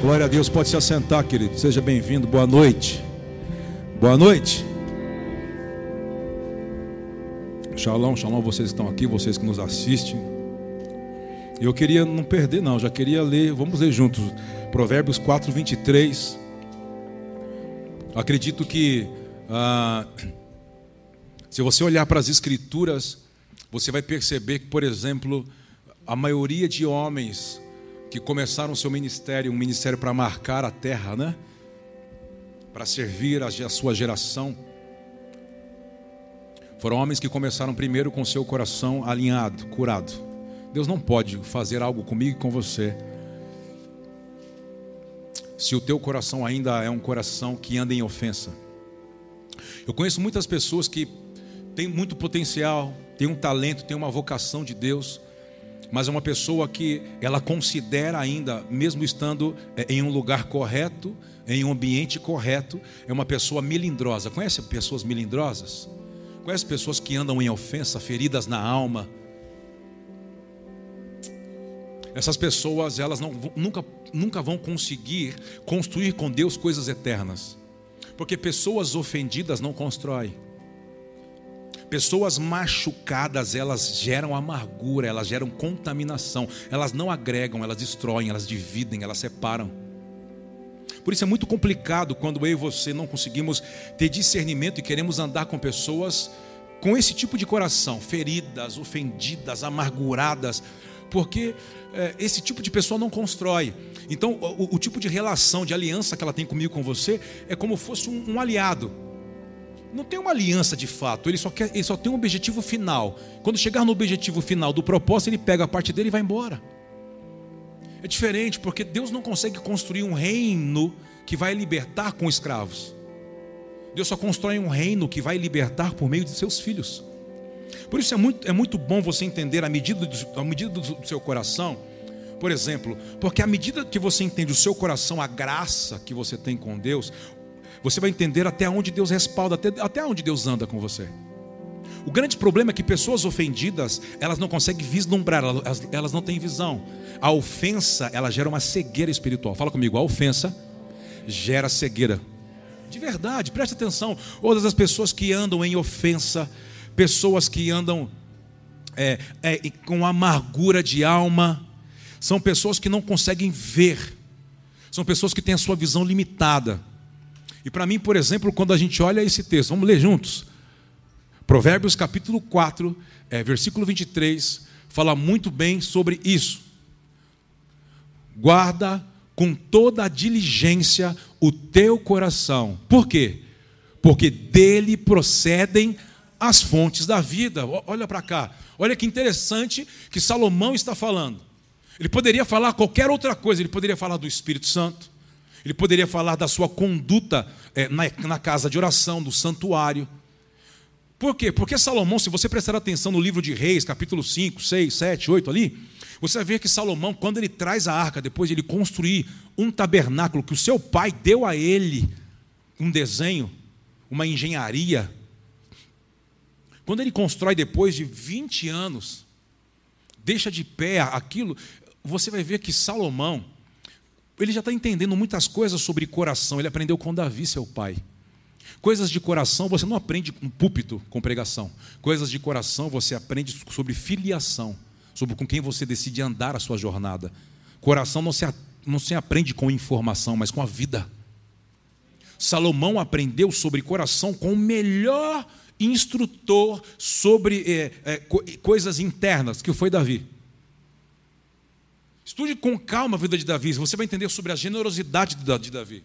Glória a Deus, pode se assentar, querido. Seja bem-vindo. Boa noite. Boa noite. Shalom, shalom, vocês estão aqui, vocês que nos assistem. Eu queria não perder, não, já queria ler, vamos ler juntos. Provérbios 4, 23. Acredito que, ah, se você olhar para as Escrituras, você vai perceber que, por exemplo, a maioria de homens que começaram seu ministério, um ministério para marcar a terra, né? Para servir a sua geração. Foram homens que começaram primeiro com seu coração alinhado, curado. Deus não pode fazer algo comigo e com você se o teu coração ainda é um coração que anda em ofensa. Eu conheço muitas pessoas que têm muito potencial, têm um talento, têm uma vocação de Deus, mas é uma pessoa que ela considera ainda, mesmo estando é, em um lugar correto, em um ambiente correto, é uma pessoa melindrosa. Conhece pessoas melindrosas? Conhece pessoas que andam em ofensa, feridas na alma? Essas pessoas, elas não, nunca, nunca vão conseguir construir com Deus coisas eternas. Porque pessoas ofendidas não constroem. Pessoas machucadas, elas geram amargura, elas geram contaminação, elas não agregam, elas destroem, elas dividem, elas separam. Por isso é muito complicado quando eu e você não conseguimos ter discernimento e queremos andar com pessoas com esse tipo de coração, feridas, ofendidas, amarguradas, porque é, esse tipo de pessoa não constrói. Então, o, o, tipo de relação, de aliança que ela tem comigo, com você, é como fosse um, um aliado não tem uma aliança de fato, ele só, quer, ele só tem um objetivo final. Quando chegar no objetivo final do propósito, ele pega a parte dele e vai embora. É diferente, porque Deus não consegue construir um reino que vai libertar com escravos. Deus só constrói um reino que vai libertar por meio de seus filhos. Por isso é muito, é muito bom você entender a medida, do, a medida do, do seu coração. Por exemplo, porque à medida que você entende o seu coração, a graça que você tem com Deus, você vai entender até onde Deus respalda, até, até onde Deus anda com você. O grande problema é que pessoas ofendidas, elas não conseguem vislumbrar, elas, elas não têm visão. A ofensa, ela gera uma cegueira espiritual. Fala comigo, a ofensa gera cegueira. De verdade, preste atenção. Todas as pessoas que andam em ofensa, pessoas que andam é, é, com amargura de alma, são pessoas que não conseguem ver, são pessoas que têm a sua visão limitada. E para mim, por exemplo, quando a gente olha esse texto, vamos ler juntos. Provérbios capítulo 4, é, versículo 23, fala muito bem sobre isso. Guarda com toda a diligência o teu coração. Por quê? Porque dele procedem as fontes da vida. Olha para cá. Olha que interessante que Salomão está falando. Ele poderia falar qualquer outra coisa, ele poderia falar do Espírito Santo, ele poderia falar da sua conduta é, na, na casa de oração, do santuário. Por quê? Porque Salomão, se você prestar atenção no livro de Reis, capítulo 5, 6, 7, 8 ali, você vai ver que Salomão, quando ele traz a arca, depois de ele construir um tabernáculo que o seu pai deu a ele, um desenho, uma engenharia, quando ele constrói depois de 20 anos, deixa de pé aquilo, você vai ver que Salomão, ele já está entendendo muitas coisas sobre coração. Ele aprendeu com Davi, seu pai. Coisas de coração você não aprende com púlpito, com pregação. Coisas de coração você aprende sobre filiação, sobre com quem você decide andar a sua jornada. Coração não se, não se aprende com informação, mas com a vida. Salomão aprendeu sobre coração com o melhor instrutor sobre é, é, coisas internas, que foi Davi. Estude com calma a vida de Davi, você vai entender sobre a generosidade de Davi.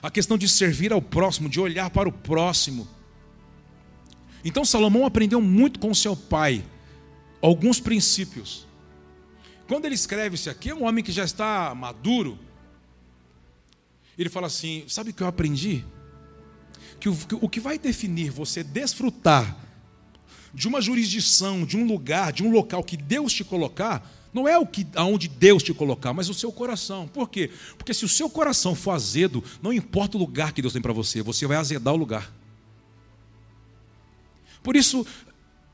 A questão de servir ao próximo, de olhar para o próximo. Então Salomão aprendeu muito com seu pai alguns princípios. Quando ele escreve isso aqui, é um homem que já está maduro. Ele fala assim: Sabe o que eu aprendi? Que o, que vai definir você desfrutar de uma jurisdição, de um lugar, de um local que Deus te colocar, não é o que aonde Deus te colocar, mas o seu coração. Por quê? Porque se o seu coração for azedo, não importa o lugar que Deus tem para você, você vai azedar o lugar. Por isso,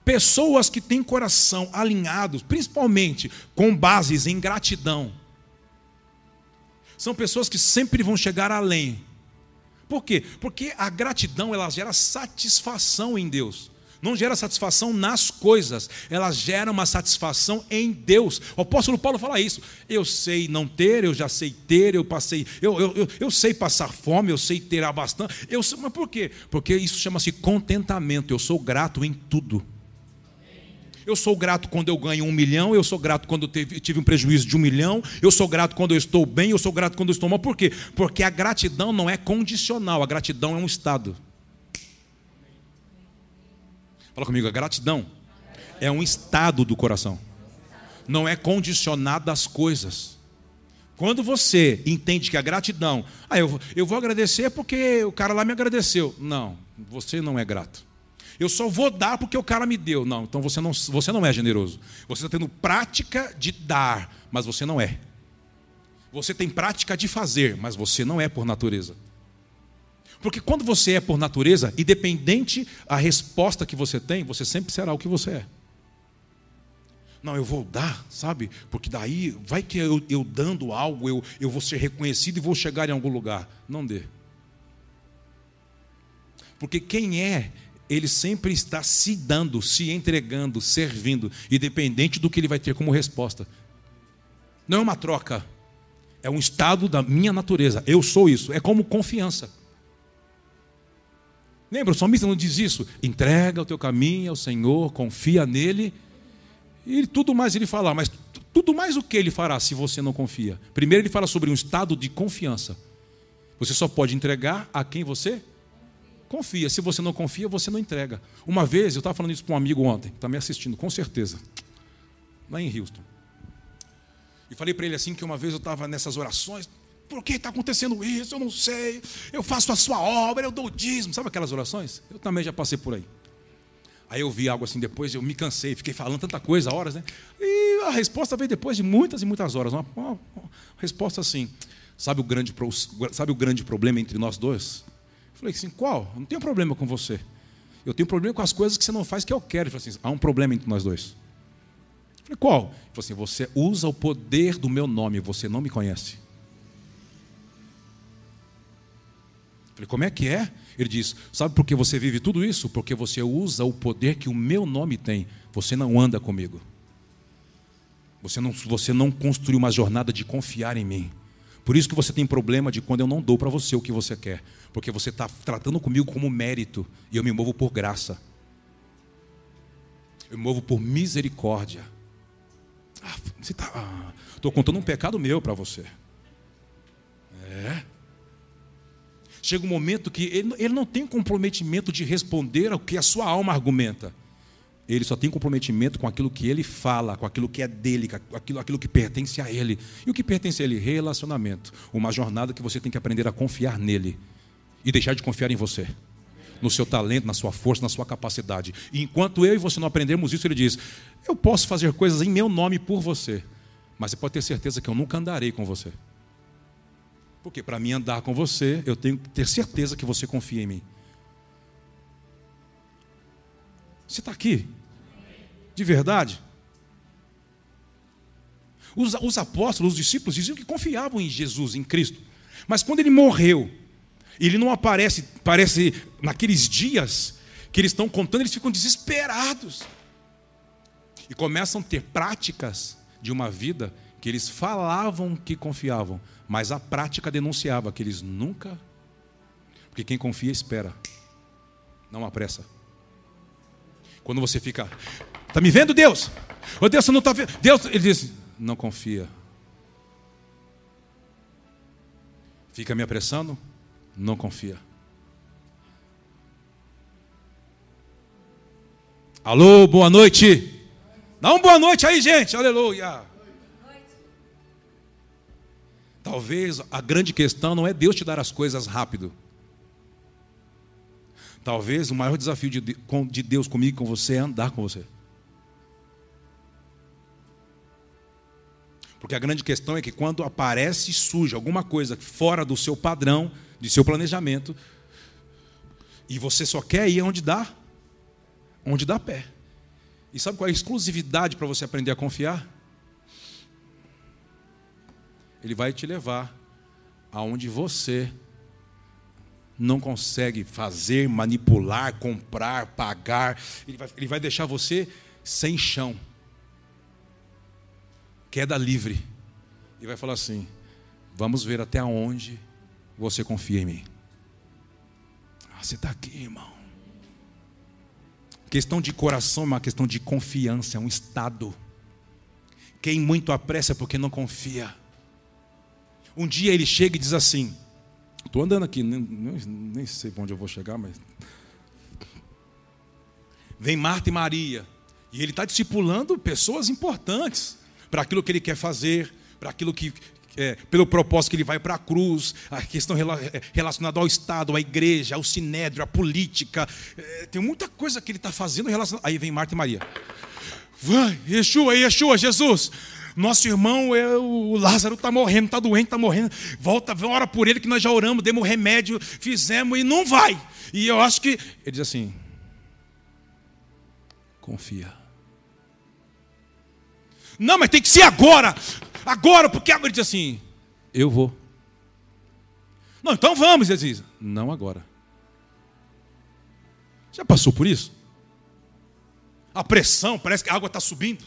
pessoas que têm coração alinhado, principalmente com bases em gratidão, São pessoas que sempre vão chegar além. Por quê? Porque a gratidão ela gera satisfação em Deus. Não gera satisfação nas coisas, ela gera uma satisfação em Deus. O apóstolo Paulo fala isso. Eu sei não ter, eu já sei ter, eu passei, eu, eu, eu, eu sei passar fome, eu sei ter bastante. Eu, mas por quê? Porque isso chama-se contentamento. Eu sou grato em tudo. Eu sou grato quando eu ganho um milhão, eu sou grato quando eu tive um prejuízo de um milhão, eu sou grato quando eu estou bem, eu sou grato quando eu estou mal. Por quê? Porque a gratidão não é condicional, a gratidão é um estado. Fala comigo, a gratidão é um estado do coração. Não é condicionada às coisas. Quando você entende que a gratidão, ah, eu, eu vou agradecer porque o cara lá me agradeceu. Não, você não é grato. Eu só vou dar porque o cara me deu. Não, então você não, você não é generoso. Você está tendo prática de dar, mas você não é. Você tem prática de fazer, mas você não é por natureza. Porque quando você é por natureza, independente a resposta que você tem, você sempre será o que você é. Não, eu vou dar, sabe? Porque daí, vai que eu, eu dando algo, eu, eu vou ser reconhecido e vou chegar em algum lugar. Não dê. Porque quem é, ele sempre está se dando, se entregando, servindo, independente do que ele vai ter como resposta. Não é uma troca, é um estado da minha natureza. Eu sou isso, é como confiança. Lembra, o salmista não diz isso? Entrega o teu caminho ao Senhor, confia nele, e tudo mais ele fala, mas tudo mais o que ele fará se você não confia? Primeiro ele fala sobre um estado de confiança. Você só pode entregar a quem você confia. Se você não confia, você não entrega. Uma vez, eu estava falando isso para um amigo ontem, está me assistindo, com certeza, lá em Houston. E falei para ele assim que uma vez eu estava nessas orações, por que está acontecendo isso? Eu não sei. Eu faço a sua obra, eu dou o dízimo. Sabe aquelas orações? Eu também já passei por aí. Aí eu vi algo assim depois, eu me cansei, fiquei falando tanta coisa, horas, né? E a resposta veio depois de muitas e muitas horas. Uma, uma, uma resposta assim: sabe o, grande, sabe o grande problema entre nós dois? Eu falei assim: qual? Eu não tenho problema com você. Eu tenho problema com as coisas que você não faz que eu quero. Ele falou assim: há um problema entre nós dois. Eu falei: qual? Ele falou assim: você usa o poder do meu nome, você não me conhece. Falei, como é que é? Ele diz: Sabe por que você vive tudo isso? Porque você usa o poder que o meu nome tem. Você não anda comigo. Você não, você não construiu uma jornada de confiar em mim. Por isso que você tem problema de quando eu não dou para você o que você quer. Porque você está tratando comigo como mérito. E eu me movo por graça. Eu me movo por misericórdia. Ah, você está. Estou ah, contando um pecado meu para você. É. Chega um momento que ele, ele não tem comprometimento de responder ao que a sua alma argumenta. Ele só tem comprometimento com aquilo que ele fala, com aquilo que é dele, com aquilo, aquilo que pertence a ele. E o que pertence a ele? Relacionamento. Uma jornada que você tem que aprender a confiar nele e deixar de confiar em você. No seu talento, na sua força, na sua capacidade. E enquanto eu e você não aprendermos isso, ele diz: Eu posso fazer coisas em meu nome por você, mas você pode ter certeza que eu nunca andarei com você. Porque para mim andar com você, eu tenho que ter certeza que você confia em mim. Você está aqui? De verdade? Os, os, apóstolos, os discípulos diziam que confiavam em Jesus, em Cristo. Mas quando ele morreu, ele não aparece, parece naqueles dias que eles estão contando, eles ficam desesperados. E começam a ter práticas de uma vida que eles falavam que confiavam, mas a prática denunciava que eles nunca. Porque quem confia espera, não apressa. Quando você fica, está me vendo Deus? Ô Deus, você não está vendo? Deus, ele diz, não confia. Fica me apressando? Não confia. Alô, boa noite. Dá uma boa noite aí, gente. Aleluia. Talvez a grande questão não é Deus te dar as coisas rápido. Talvez o maior desafio de Deus comigo e com você é andar com você. Porque a grande questão é que quando aparece e surge alguma coisa fora do seu padrão, de seu planejamento, e você só quer ir onde dá, onde dá pé. E sabe qual é a exclusividade para você aprender a confiar? Ele vai te levar aonde você não consegue fazer, manipular, comprar, pagar. Ele vai, ele vai deixar você sem chão. Queda livre. E vai falar assim: vamos ver até onde você confia em mim. Ah, você está aqui, irmão. Questão de coração é uma questão de confiança, é um estado. Quem muito apressa é porque não confia. Um dia ele chega e diz assim: Estou andando aqui, nem, nem sei para onde eu vou chegar, mas. Vem Marta e Maria. E ele está discipulando pessoas importantes para aquilo que ele quer fazer, para aquilo que. É, pelo propósito que ele vai para a cruz, a questão é, relacionada ao Estado, à igreja, ao sinédrio, à política. É, tem muita coisa que ele está fazendo relacionada. Aí vem Marta e Maria. Vai, Yeshua, Yeshua, Jesus. Nosso irmão, é, o Lázaro está morrendo, está doente, está morrendo. Volta, ora por ele que nós já oramos, demos remédio, fizemos e não vai. E eu acho que. Ele diz assim: confia. Não, mas tem que ser agora. Agora, porque agora ele diz assim: eu vou. Não, então vamos, ele diz: não agora. Já passou por isso? A pressão, parece que a água está subindo.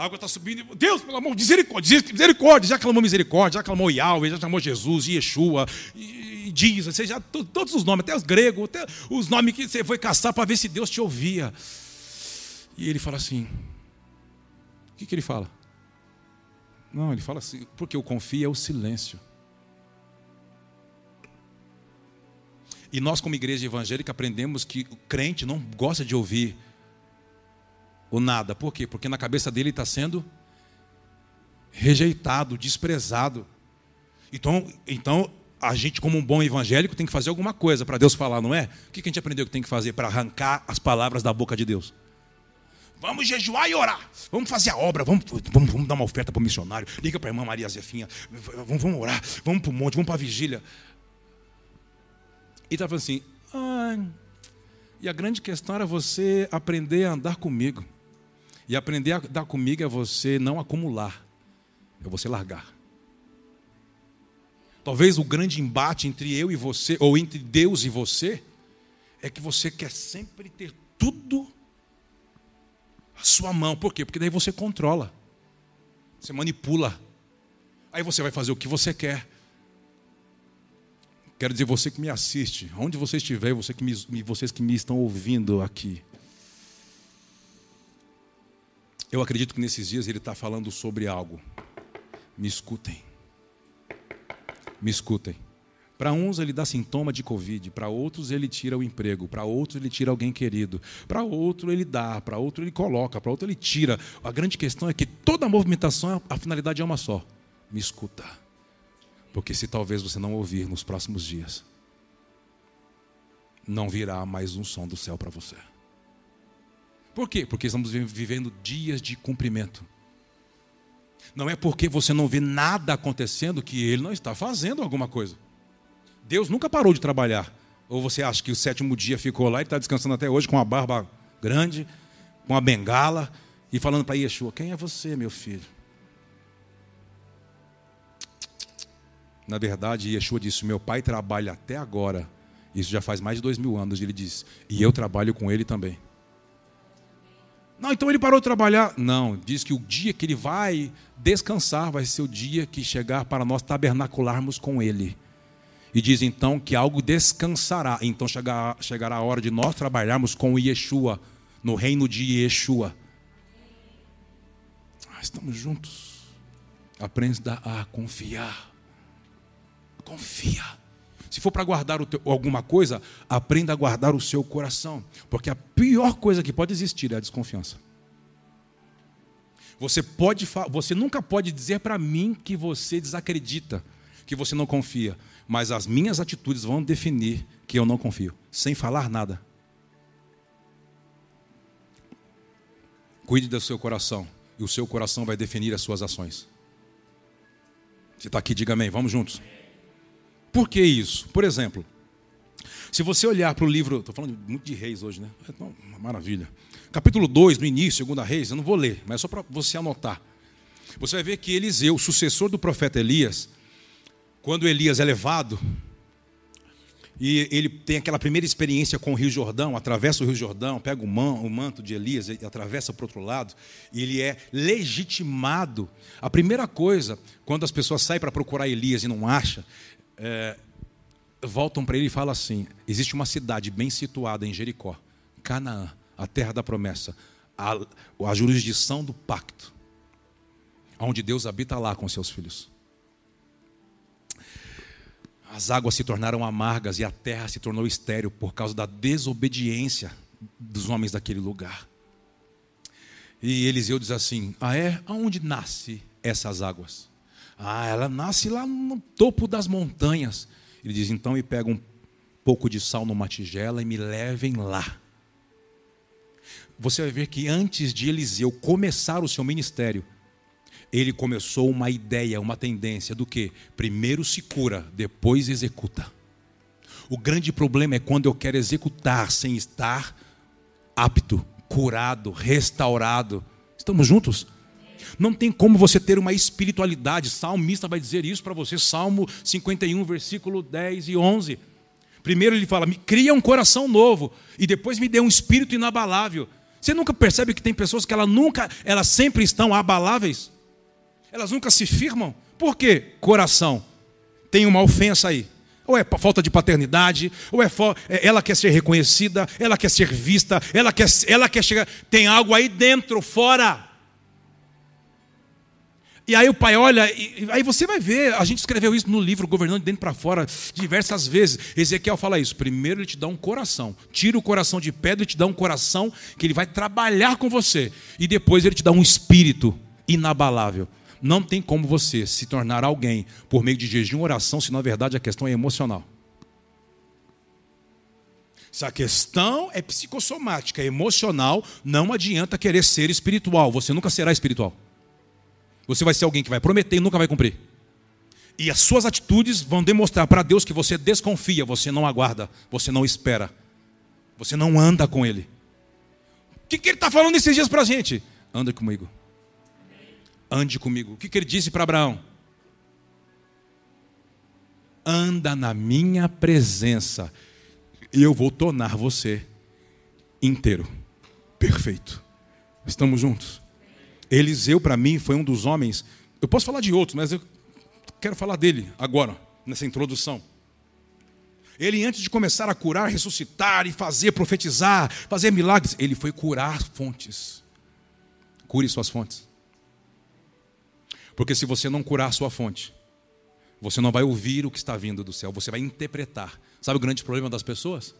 A água está subindo. Deus, pelo amor, misericórdia, misericórdia. Já clamou misericórdia, já clamou Yahweh, já chamou Jesus, Yeshua, e diz, já, todos os nomes, até os gregos, até os nomes que você foi caçar para ver se Deus te ouvia. E ele fala assim: o que, que ele fala? Não, ele fala assim, porque o confia é o silêncio. E nós, como igreja evangélica, aprendemos que o crente não gosta de ouvir o nada. Por quê? Porque na cabeça dele está sendo rejeitado, desprezado. Então, então, a gente, como um bom evangélico, tem que fazer alguma coisa para Deus falar, não é? O que a gente aprendeu que tem que fazer para arrancar as palavras da boca de Deus? Vamos jejuar e orar. Vamos fazer a obra. Vamos, vamos, vamos dar uma oferta para o missionário. Liga para a irmã Maria Zefinha. Vamos, vamos orar. Vamos para o monte. Vamos para a vigília. E está falando assim. Ah, e a grande questão era você aprender a andar comigo. E aprender a dar comigo é você não acumular, é você largar. Talvez o grande embate entre eu e você, ou entre Deus e você, é que você quer sempre ter tudo à sua mão. Por quê? Porque daí você controla, você manipula. Aí você vai fazer o que você quer. Quero dizer, você que me assiste, onde você estiver, você que me, vocês que me estão ouvindo aqui. Eu acredito que nesses dias ele está falando sobre algo. Me escutem. Me escutem. Para uns ele dá sintoma de Covid, para outros ele tira o emprego, para outros ele tira alguém querido, para outro ele dá, para outro ele coloca, para outro ele tira. A grande questão é que toda movimentação, a finalidade é uma só: me escuta. Porque se talvez você não ouvir nos próximos dias, não virá mais um som do céu para você. Por quê? Porque estamos vivendo dias de cumprimento. Não é porque você não vê nada acontecendo que ele não está fazendo alguma coisa. Deus nunca parou de trabalhar. Ou você acha que o sétimo dia ficou lá e está descansando até hoje com uma barba grande, com uma bengala e falando para Yeshua: Quem é você, meu filho? Na verdade, Yeshua disse: Meu pai trabalha até agora. Isso já faz mais de dois mil anos. Ele disse: E eu trabalho com ele também. Não, então ele parou de trabalhar. Não, diz que o dia que ele vai descansar vai ser o dia que chegar para nós tabernacularmos com ele. E diz então que algo descansará. Então chegará, chegará a hora de nós trabalharmos com Yeshua, no reino de Yeshua. Ah, estamos juntos. Aprenda a confiar. Confia. Se for para guardar teu, alguma coisa, aprenda a guardar o seu coração. Porque a pior coisa que pode existir é a desconfiança. Você, pode, você nunca pode dizer para mim que você desacredita, que você não confia. Mas as minhas atitudes vão definir que eu não confio, sem falar nada. Cuide do seu coração, e o seu coração vai definir as suas ações. Você está aqui, diga amém, vamos juntos. Por que isso? Por exemplo, se você olhar para o livro, estou falando muito de reis hoje, né? É uma maravilha. Capítulo 2, no início, segunda reis, eu não vou ler, mas é só para você anotar. Você vai ver que Eliseu, o sucessor do profeta Elias, Quando Elias é levado, e ele tem aquela primeira experiência com o Rio Jordão, atravessa o Rio Jordão, pega o, manto de Elias e atravessa para o outro lado, e ele é legitimado. A primeira coisa, quando as pessoas saem para procurar Elias e não acham, é, voltam para ele e falam assim: existe uma cidade bem situada em Jericó, Canaã, a terra da promessa, a, a jurisdição do pacto, onde Deus habita lá com seus filhos. As águas se tornaram amargas e a terra se tornou estéril por causa da desobediência dos homens daquele lugar. E Eliseu diz assim: Ah, é? Aonde nasce essas águas? Ah, ela nasce lá no topo das montanhas. Ele diz: Então me pega um pouco de sal numa tigela e me levem lá. Você vai ver que antes de Eliseu começar o seu ministério, ele começou uma ideia, uma tendência do que? Primeiro se cura, depois executa. O grande problema é quando eu quero executar sem estar apto, curado, restaurado. Estamos juntos? Não tem como você ter uma espiritualidade. Salmista vai dizer isso para você, Salmo 51, versículo 10 e 11. Primeiro ele fala: "Me cria um coração novo e depois me dê um espírito inabalável". Você nunca percebe que tem pessoas que ela nunca, elas sempre estão abaláveis? Elas nunca se firmam. Por quê? Coração. Tem uma ofensa aí. Ou é falta de paternidade, ou é, é ela quer ser reconhecida, ela quer ser vista, ela quer, ela quer chegar. Tem algo aí dentro, fora. E aí o pai olha, e aí você vai ver, a gente escreveu isso no livro Governando de Dentro para Fora diversas vezes. Ezequiel fala isso. Primeiro ele te dá um coração, tira o coração de pedra e te dá um coração que ele vai trabalhar com você. E depois ele te dá um espírito inabalável. Não tem como você se tornar alguém por meio de jejum oração se na verdade a questão é emocional. Se a questão é psicossomática, é emocional, não adianta querer ser espiritual. Você nunca será espiritual. Você vai ser alguém que vai prometer e nunca vai cumprir. E as suas atitudes vão demonstrar para Deus que você desconfia, você não aguarda, você não espera, você não anda com Ele. O que, que Ele está falando esses dias para a gente? Anda comigo ande comigo. O que, que ele disse para Abraão? Anda na minha presença, e eu vou tornar você inteiro, perfeito. Estamos juntos? Eliseu, para mim, foi um dos homens. Eu posso falar de outros, mas eu quero falar dele agora, nessa introdução. Ele, antes de começar a curar, ressuscitar e fazer, profetizar, fazer milagres, ele foi curar fontes. Cure suas fontes. Porque se você não curar sua fonte, você não vai ouvir o que está vindo do céu, você vai interpretar. Sabe o grande problema das pessoas?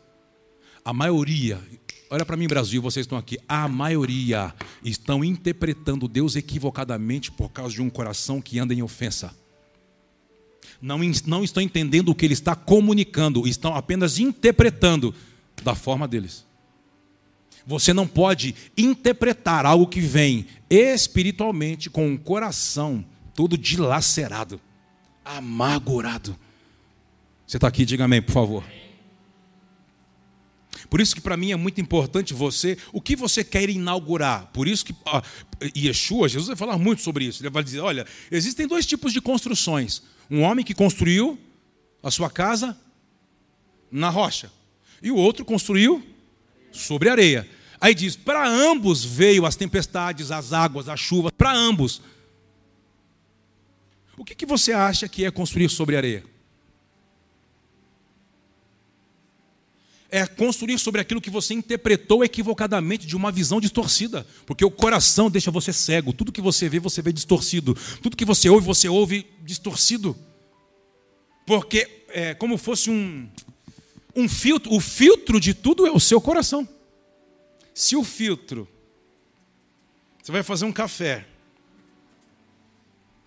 A maioria, olha para mim, Brasil, vocês estão aqui, a maioria estão interpretando Deus equivocadamente por causa de um coração que anda em ofensa. Não, não estão entendendo o que ele está comunicando, estão apenas interpretando da forma deles. Você não pode interpretar algo que vem espiritualmente com o coração todo dilacerado, amargurado. Você está aqui, diga amém, por favor. Por isso que para mim é muito importante você, o que você quer inaugurar. Por isso que ah, Yeshua, Jesus vai falar muito sobre isso. Ele vai dizer: olha, existem dois tipos de construções. Um homem que construiu a sua casa na rocha, e o outro construiu sobre areia. Aí diz: para ambos veio as tempestades, as águas, a chuva, para ambos. O que, que você acha que é construir sobre areia? É construir sobre aquilo que você interpretou equivocadamente de uma visão distorcida. Porque o coração deixa você cego. Tudo que você vê, você vê distorcido. Tudo que você ouve, você ouve distorcido. Porque é como fosse um, um filtro. O filtro de tudo é o seu coração. Se o filtro, você vai fazer um café.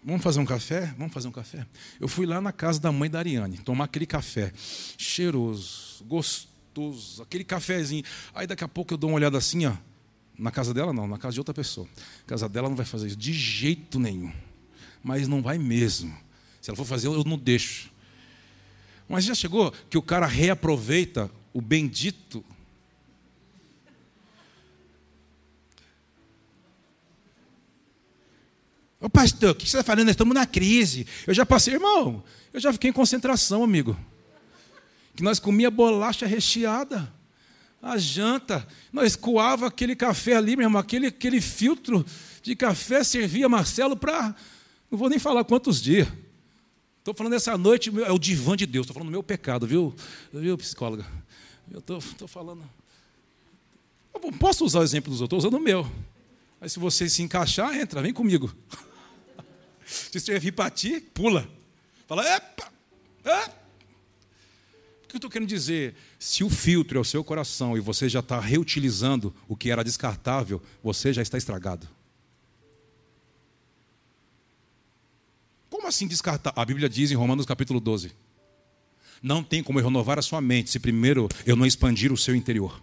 Vamos fazer um café? Vamos fazer um café? Eu fui lá na casa da mãe da Ariane, tomar aquele café cheiroso, gostoso, aquele cafezinho. Aí daqui a pouco eu dou uma olhada assim, ó. Na casa dela não, na casa de outra pessoa. Na casa dela não vai fazer isso de jeito nenhum. Mas não vai mesmo. Se ela for fazer, eu não deixo. Mas já chegou que o cara reaproveita o bendito Ô pastor, o que você está falando? Nós estamos na crise. Eu já passei, irmão, eu já fiquei em concentração, amigo. Que nós comia bolacha recheada, a janta, nós coava aquele café ali, meu irmão, aquele, aquele filtro de café servia Marcelo para. Não vou nem falar quantos dias. Estou falando essa noite, é o divã de Deus, estou falando do meu pecado, viu, viu psicóloga? Eu estou falando. Eu posso usar o exemplo dos outros, estou usando o meu. Aí se você se encaixar, entra, vem comigo. Se você vir para ti, pula. Fala, epa, epa. Que eu estou querendo dizer? Se o filtro é o seu coração e você já está reutilizando o que era descartável, você já está estragado. Como assim descartar? A Bíblia diz em Romanos capítulo 12: Não tem como eu renovar a sua mente se primeiro eu não expandir o seu interior.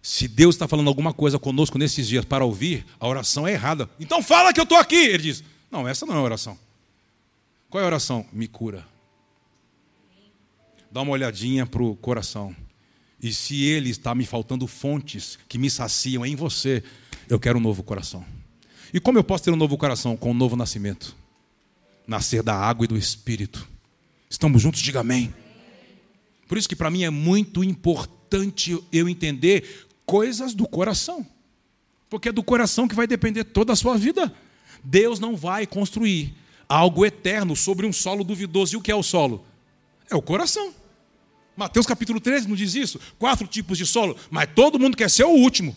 Se Deus está falando alguma coisa conosco nesses dias para ouvir, a oração é errada. Então fala que eu estou aqui. Ele diz: Não, essa não é oração. Qual é a oração? Me cura. Dá uma olhadinha para o coração. E se ele está me faltando fontes que me saciam em você, eu quero um novo coração. E como eu posso ter um novo coração? Com um novo nascimento. Nascer da água e do Espírito. Estamos juntos? Diga amém. Por isso que para mim é muito importante eu entender coisas do coração. Porque é do coração que vai depender toda a sua vida. Deus não vai construir algo eterno sobre um solo duvidoso. E o que é o solo? É o coração. Mateus capítulo 13 não diz isso? Quatro tipos de solo, mas todo mundo quer ser o último.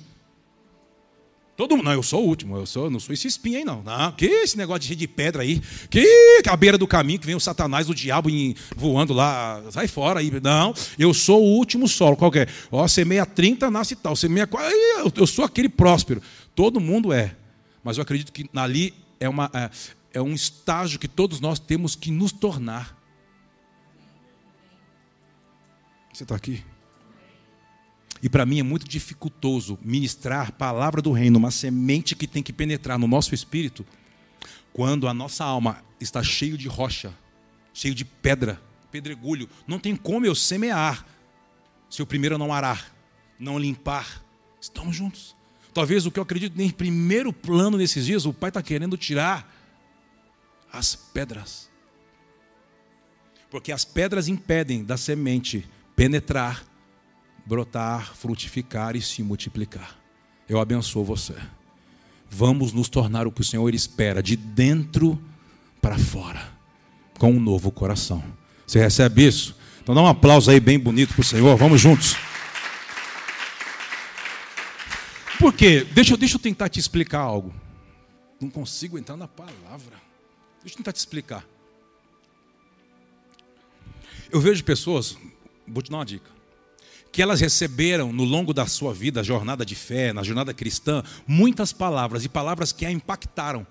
Todo mundo, não, eu sou o último, eu sou, não sou esse espinho aí, não. Não, que esse negócio de, de pedra aí, que a beira do caminho que vem o Satanás, o diabo em, voando lá, sai fora aí. Não, eu sou o último solo, qual é? Ó, semeia 30, nasce tal, semeia 40, eu, eu sou aquele próspero. Todo mundo é. Mas eu acredito que ali é, uma, é, um estágio que todos nós temos que nos tornar. Você está aqui? E para mim é muito dificultoso ministrar palavra do reino, uma semente que tem que penetrar no nosso espírito, quando a nossa alma está cheio de rocha, cheio de pedra, pedregulho. Não tem como eu semear se eu primeiro não arar, não limpar. Estamos juntos. Talvez o que eu acredito em primeiro plano nesses dias, o pai está querendo tirar as pedras. Porque as pedras impedem da semente penetrar brotar, frutificar e se multiplicar. Eu abençoo você. Vamos nos tornar o que o Senhor espera, de dentro para fora, com um novo coração. Você recebe isso? Então dá um aplauso aí bem bonito para o Senhor. Vamos juntos. Por quê? Deixa, deixa eu tentar te explicar algo. Não consigo entrar na palavra. Deixa eu tentar te explicar. Eu vejo pessoas, vou te dar uma dica que elas receberam no longo da sua vida, jornada de fé, na jornada cristã, muitas palavras e palavras que a impactaram.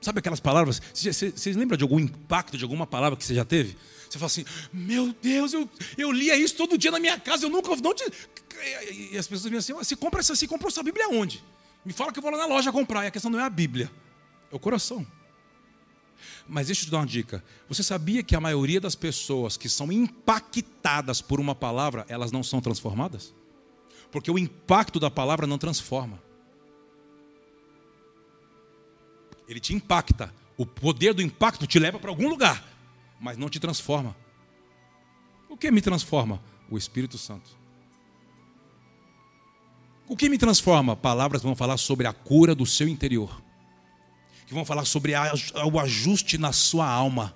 Sabe aquelas palavras? Vocês lembram de algum impacto, de alguma palavra que você já teve? Você fala assim: Meu Deus, eu, eu lia isso todo dia na minha casa, eu nunca. Não te... E as pessoas dizem assim: Você compra essa, você comprou sua Bíblia onde? Me fala que eu vou lá na loja comprar. E a questão não é a Bíblia, é o coração. Mas deixa eu te dar uma dica. Você sabia que a maioria das pessoas que são impactadas por uma palavra, elas não são transformadas? Porque o impacto da palavra não transforma. Ele te impacta. O poder do impacto te leva para algum lugar, mas não te transforma. O que me transforma? O Espírito Santo. O que me transforma? Palavras vão falar sobre a cura do seu interior que vão falar sobre o ajuste na sua alma,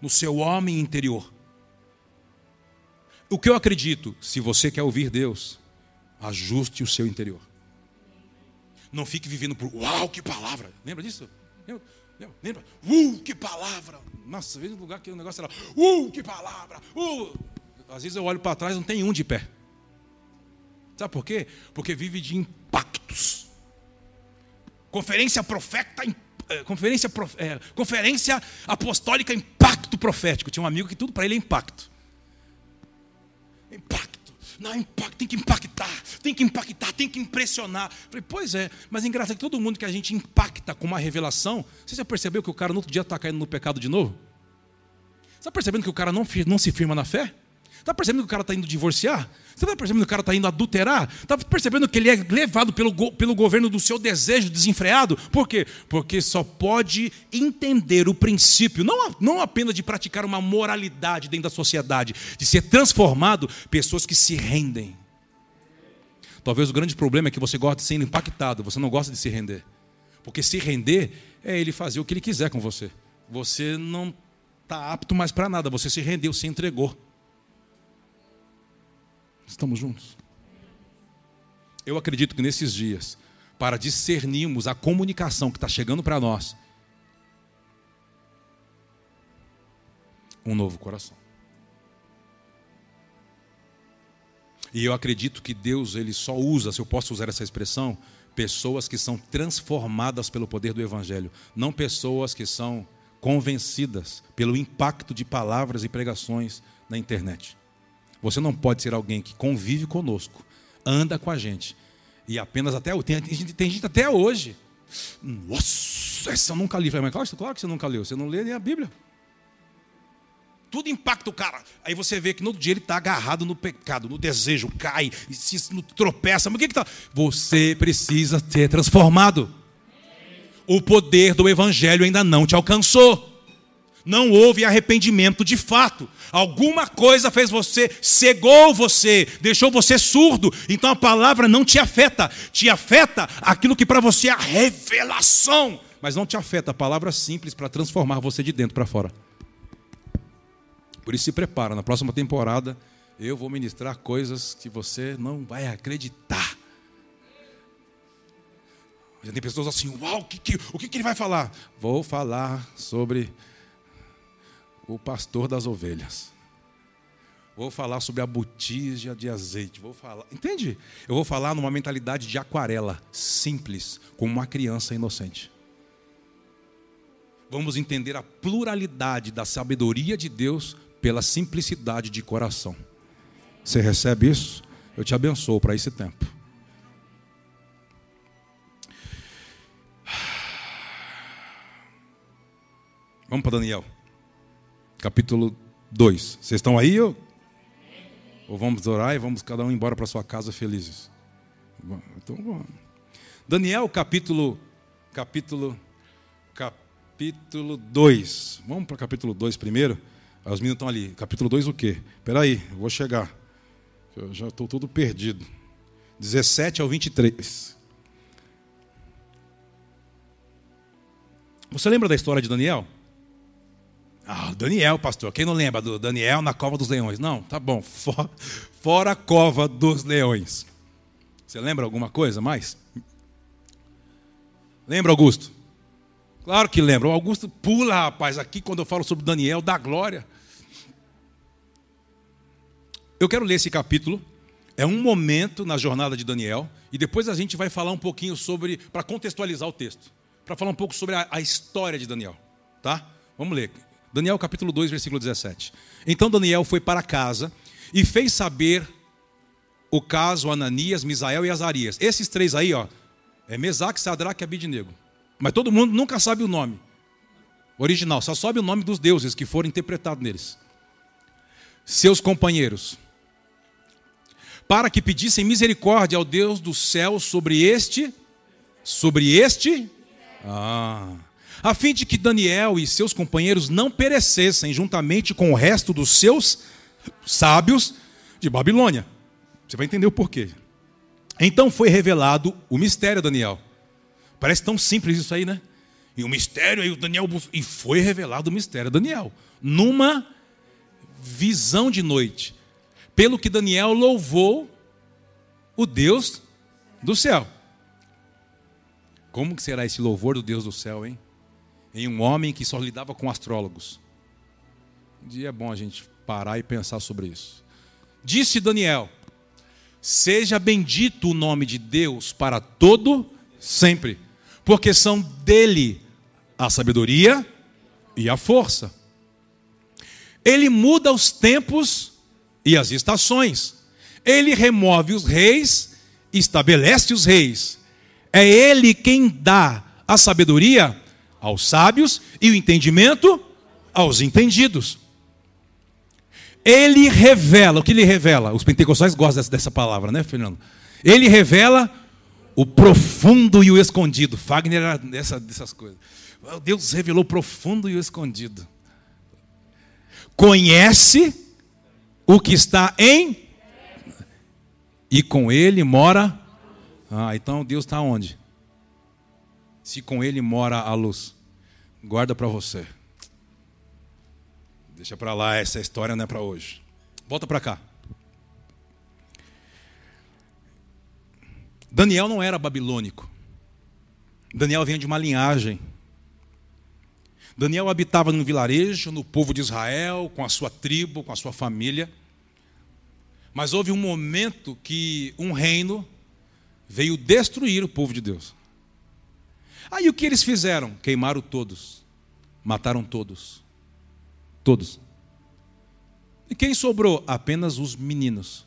no seu homem interior. O que eu acredito, se você quer ouvir Deus, ajuste o seu interior. Não fique vivendo por uau, que palavra. Lembra disso? Lembra? Lembra? Uh, que palavra. Nossa, às vezes no lugar que o negócio era, uh, que palavra. Uh. Às vezes eu olho para trás não tem um de pé. Sabe por quê? Porque vive de impactos. Conferência profeta impacto é, conferência, é, conferência apostólica impacto profético. Tinha um amigo que tudo para ele é impacto. Impacto. Não, impacto, tem que impactar, tem que impactar, tem que impressionar. Falei, pois é, mas é engraçado que todo mundo que a gente impacta com uma revelação, você já percebeu que o cara no outro dia está caindo no pecado de novo? Está percebendo que o cara não, não se firma na fé? Está percebendo que o cara está indo divorciar? Você está percebendo que o cara está indo adulterar? Está percebendo que ele é levado pelo, pelo governo do seu desejo desenfreado? Por quê? Porque só pode entender o princípio, não, não apenas de praticar uma moralidade dentro da sociedade, de ser transformado, pessoas que se rendem. Talvez o grande problema é que você gosta de ser impactado, você não gosta de se render. Porque se render é ele fazer o que ele quiser com você. Você não está apto mais para nada, você se rendeu, se entregou. Estamos juntos? Eu acredito que nesses dias, para discernirmos a comunicação que está chegando para nós, um novo coração. E eu acredito que Deus ele só usa, se eu posso usar essa expressão, pessoas que são transformadas pelo poder do evangelho, não pessoas que são convencidas pelo impacto de palavras e pregações na internet. Você não pode ser alguém que convive conosco, anda com a gente e apenas até tem, tem, gente, tem gente até hoje. Nossa, essa eu nunca li. Mas claro, claro que você nunca leu, você não lê nem a Bíblia. Tudo impacta o cara. Aí você vê que no outro dia ele está agarrado no pecado, no desejo, cai, se tropeça. Mas o que está? Você precisa ser transformado. O poder do Evangelho ainda não te alcançou. Não houve arrependimento de fato. Alguma coisa fez você, cegou você, deixou você surdo. Então a palavra não te afeta. Te afeta aquilo que para você é a revelação. Mas não te afeta a palavra simples para transformar você de dentro para fora. Por isso se prepara, na próxima temporada eu vou ministrar coisas que você não vai acreditar. Já tem pessoas assim, uau, o que, que, o que, que ele vai falar? Vou falar sobre o pastor das ovelhas. Vou falar sobre a botija de azeite. Vou falar, entende? Eu vou falar numa mentalidade de aquarela, simples, como uma criança inocente. Vamos entender a pluralidade da sabedoria de Deus pela simplicidade de coração. Você recebe isso? Eu te abençoo para esse tempo. Vamos para Daniel, capítulo 2. Vocês estão aí? Ou, ou vamos orar e vamos cada um embora para sua casa felizes? Então vamos. Daniel, capítulo, capítulo, capítulo 2. Vamos para o capítulo 2 primeiro. Os meninos estão ali. Capítulo 2 o quê? Espera aí, vou chegar. Eu já estou todo perdido. 17 ao 23. Você lembra da história de Daniel? Ah, Daniel, pastor. Quem não lembra do Daniel na cova dos leões? Não, tá bom. Fora, fora a cova dos leões. Você lembra alguma coisa mais? Lembra, Augusto? Claro que lembra. O Augusto pula, rapaz, aqui quando eu falo sobre Daniel, da glória. Eu quero ler esse capítulo. É um momento na jornada de Daniel. E depois a gente vai falar um pouquinho sobre, para contextualizar o texto. Para falar um pouco sobre a, a história de Daniel. Tá? Vamos ler. Daniel capítulo 2, versículo 17. Então Daniel foi para casa e fez saber o caso Ananias, Misael e Azarias. Esses três aí, ó, é Mesaque, Sadraque e Abidnego. Mas todo mundo nunca sabe o nome original, só sabe o nome dos deuses que foram interpretados neles. Seus companheiros, para que pedissem misericórdia ao Deus do céu sobre este, sobre este, ah, a fim de que Daniel e seus companheiros não perecessem juntamente com o resto dos seus sábios de Babilônia. Você vai entender o porquê. Então foi revelado o mistério Daniel. Parece tão simples isso aí, né? E o mistério, aí o Daniel. E foi revelado o mistério Daniel. Numa visão de noite. Pelo que Daniel louvou o Deus do céu. Como que será esse louvor do Deus do céu, hein? Em um homem que só lidava com astrólogos. Um dia é bom a gente parar e pensar sobre isso. Disse Daniel: Seja bendito o nome de Deus para todo sempre porque são dele a sabedoria e a força. Ele muda os tempos e as estações. Ele remove os reis e estabelece os reis. É ele quem dá a sabedoria aos sábios e o entendimento aos entendidos. Ele revela, o que ele revela? Os pentecostais gostam dessa, palavra, né, Fernando? Ele revela o profundo e o escondido. Wagner era dessa, dessas coisas. Deus revelou o profundo e o escondido. Conhece o que está em e com ele mora. Ah, então Deus está onde? Se com ele mora a luz, guarda para você. Deixa para lá, essa história não é para hoje. Volta para cá. Daniel não era babilônico. Daniel vinha de uma linhagem. Daniel habitava num vilarejo, no povo de Israel, com a sua tribo, com a sua família. Mas houve um momento que um reino veio destruir o povo de Deus. Aí o que eles fizeram? Queimaram todos, mataram todos. Todos. E quem sobrou? Apenas os meninos,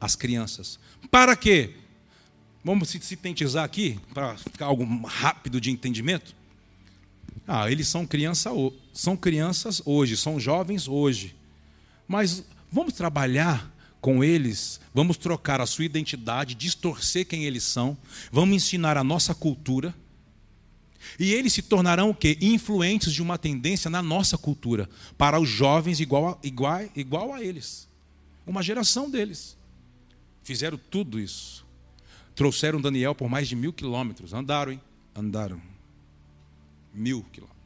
as crianças. Para quê? Vamos sintetizar aqui, para ficar algo rápido de entendimento. Ah, eles são, criança, são crianças hoje, são jovens hoje. Mas vamos trabalhar com eles, vamos trocar a sua identidade, distorcer quem eles são, vamos ensinar a nossa cultura. E eles se tornarão o quê? Influentes de uma tendência na nossa cultura, para os jovens igual a, igual, igual a eles. Uma geração deles. Fizeram tudo isso. Trouxeram Daniel por mais de mil quilômetros. Andaram, hein? Andaram. Mil quilômetros.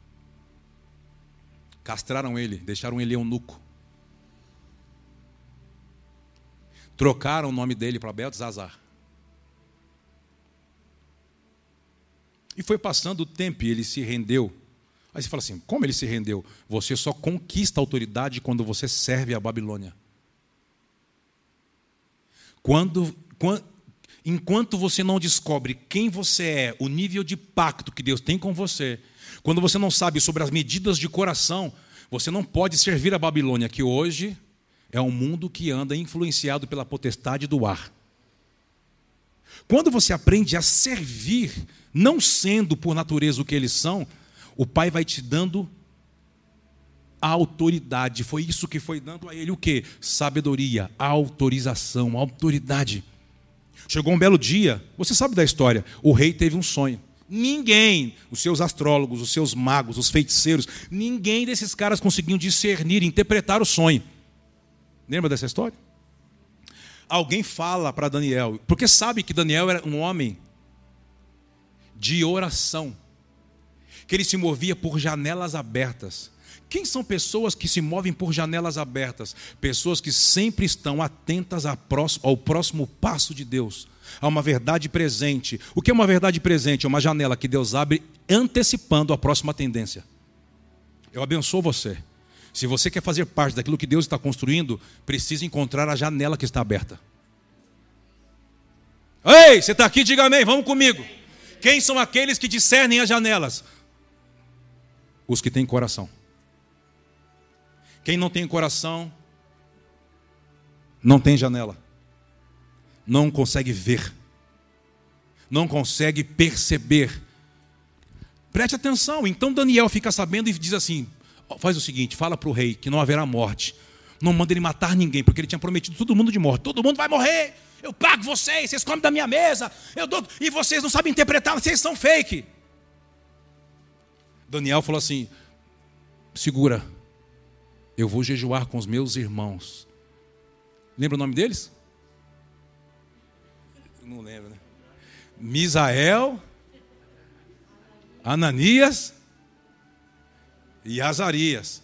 Castraram ele, deixaram ele eunuco. Trocaram o nome dele para Beltzazar. E foi passando o tempo e ele se rendeu. Aí você fala assim: como ele se rendeu? Você só conquista autoridade quando você serve a Babilônia. Quando, quando, enquanto você não descobre quem você é, o nível de pacto que Deus tem com você, quando você não sabe sobre as medidas de coração, você não pode servir a Babilônia, que hoje é um mundo que anda influenciado pela potestade do ar. Quando você aprende a servir, não sendo por natureza o que eles são, o Pai vai te dando a autoridade. Foi isso que foi dando a ele o que? Sabedoria, autorização, autoridade. Chegou um belo dia, você sabe da história, o rei teve um sonho. Ninguém, os seus astrólogos, os seus magos, os feiticeiros, ninguém desses caras conseguiam discernir, interpretar o sonho. Lembra dessa história? Alguém fala para Daniel, porque sabe que Daniel era um homem de oração, que ele se movia por janelas abertas. Quem são pessoas que se movem por janelas abertas? Pessoas que sempre estão atentas ao próximo passo de Deus, a uma verdade presente. O que é uma verdade presente? É uma janela que Deus abre antecipando a próxima tendência. Eu abençoo você. Se você quer fazer parte daquilo que Deus está construindo, precisa encontrar a janela que está aberta. Ei, você está aqui? Diga amém, vamos comigo. Quem são aqueles que discernem as janelas? Os que têm coração. Quem não tem coração, não tem janela, não consegue ver, não consegue perceber. Preste atenção, então Daniel fica sabendo e diz assim: faz o seguinte, fala para o rei que não haverá morte. Não manda ele matar ninguém, porque ele tinha prometido todo mundo de morte. Todo mundo vai morrer. Eu pago vocês, vocês comem da minha mesa. Eu dou, e vocês não sabem interpretar, vocês são fake. Daniel falou assim: segura, eu vou jejuar com os meus irmãos. Lembra o nome deles? Não lembro, né? Misael, Ananias e Azarias.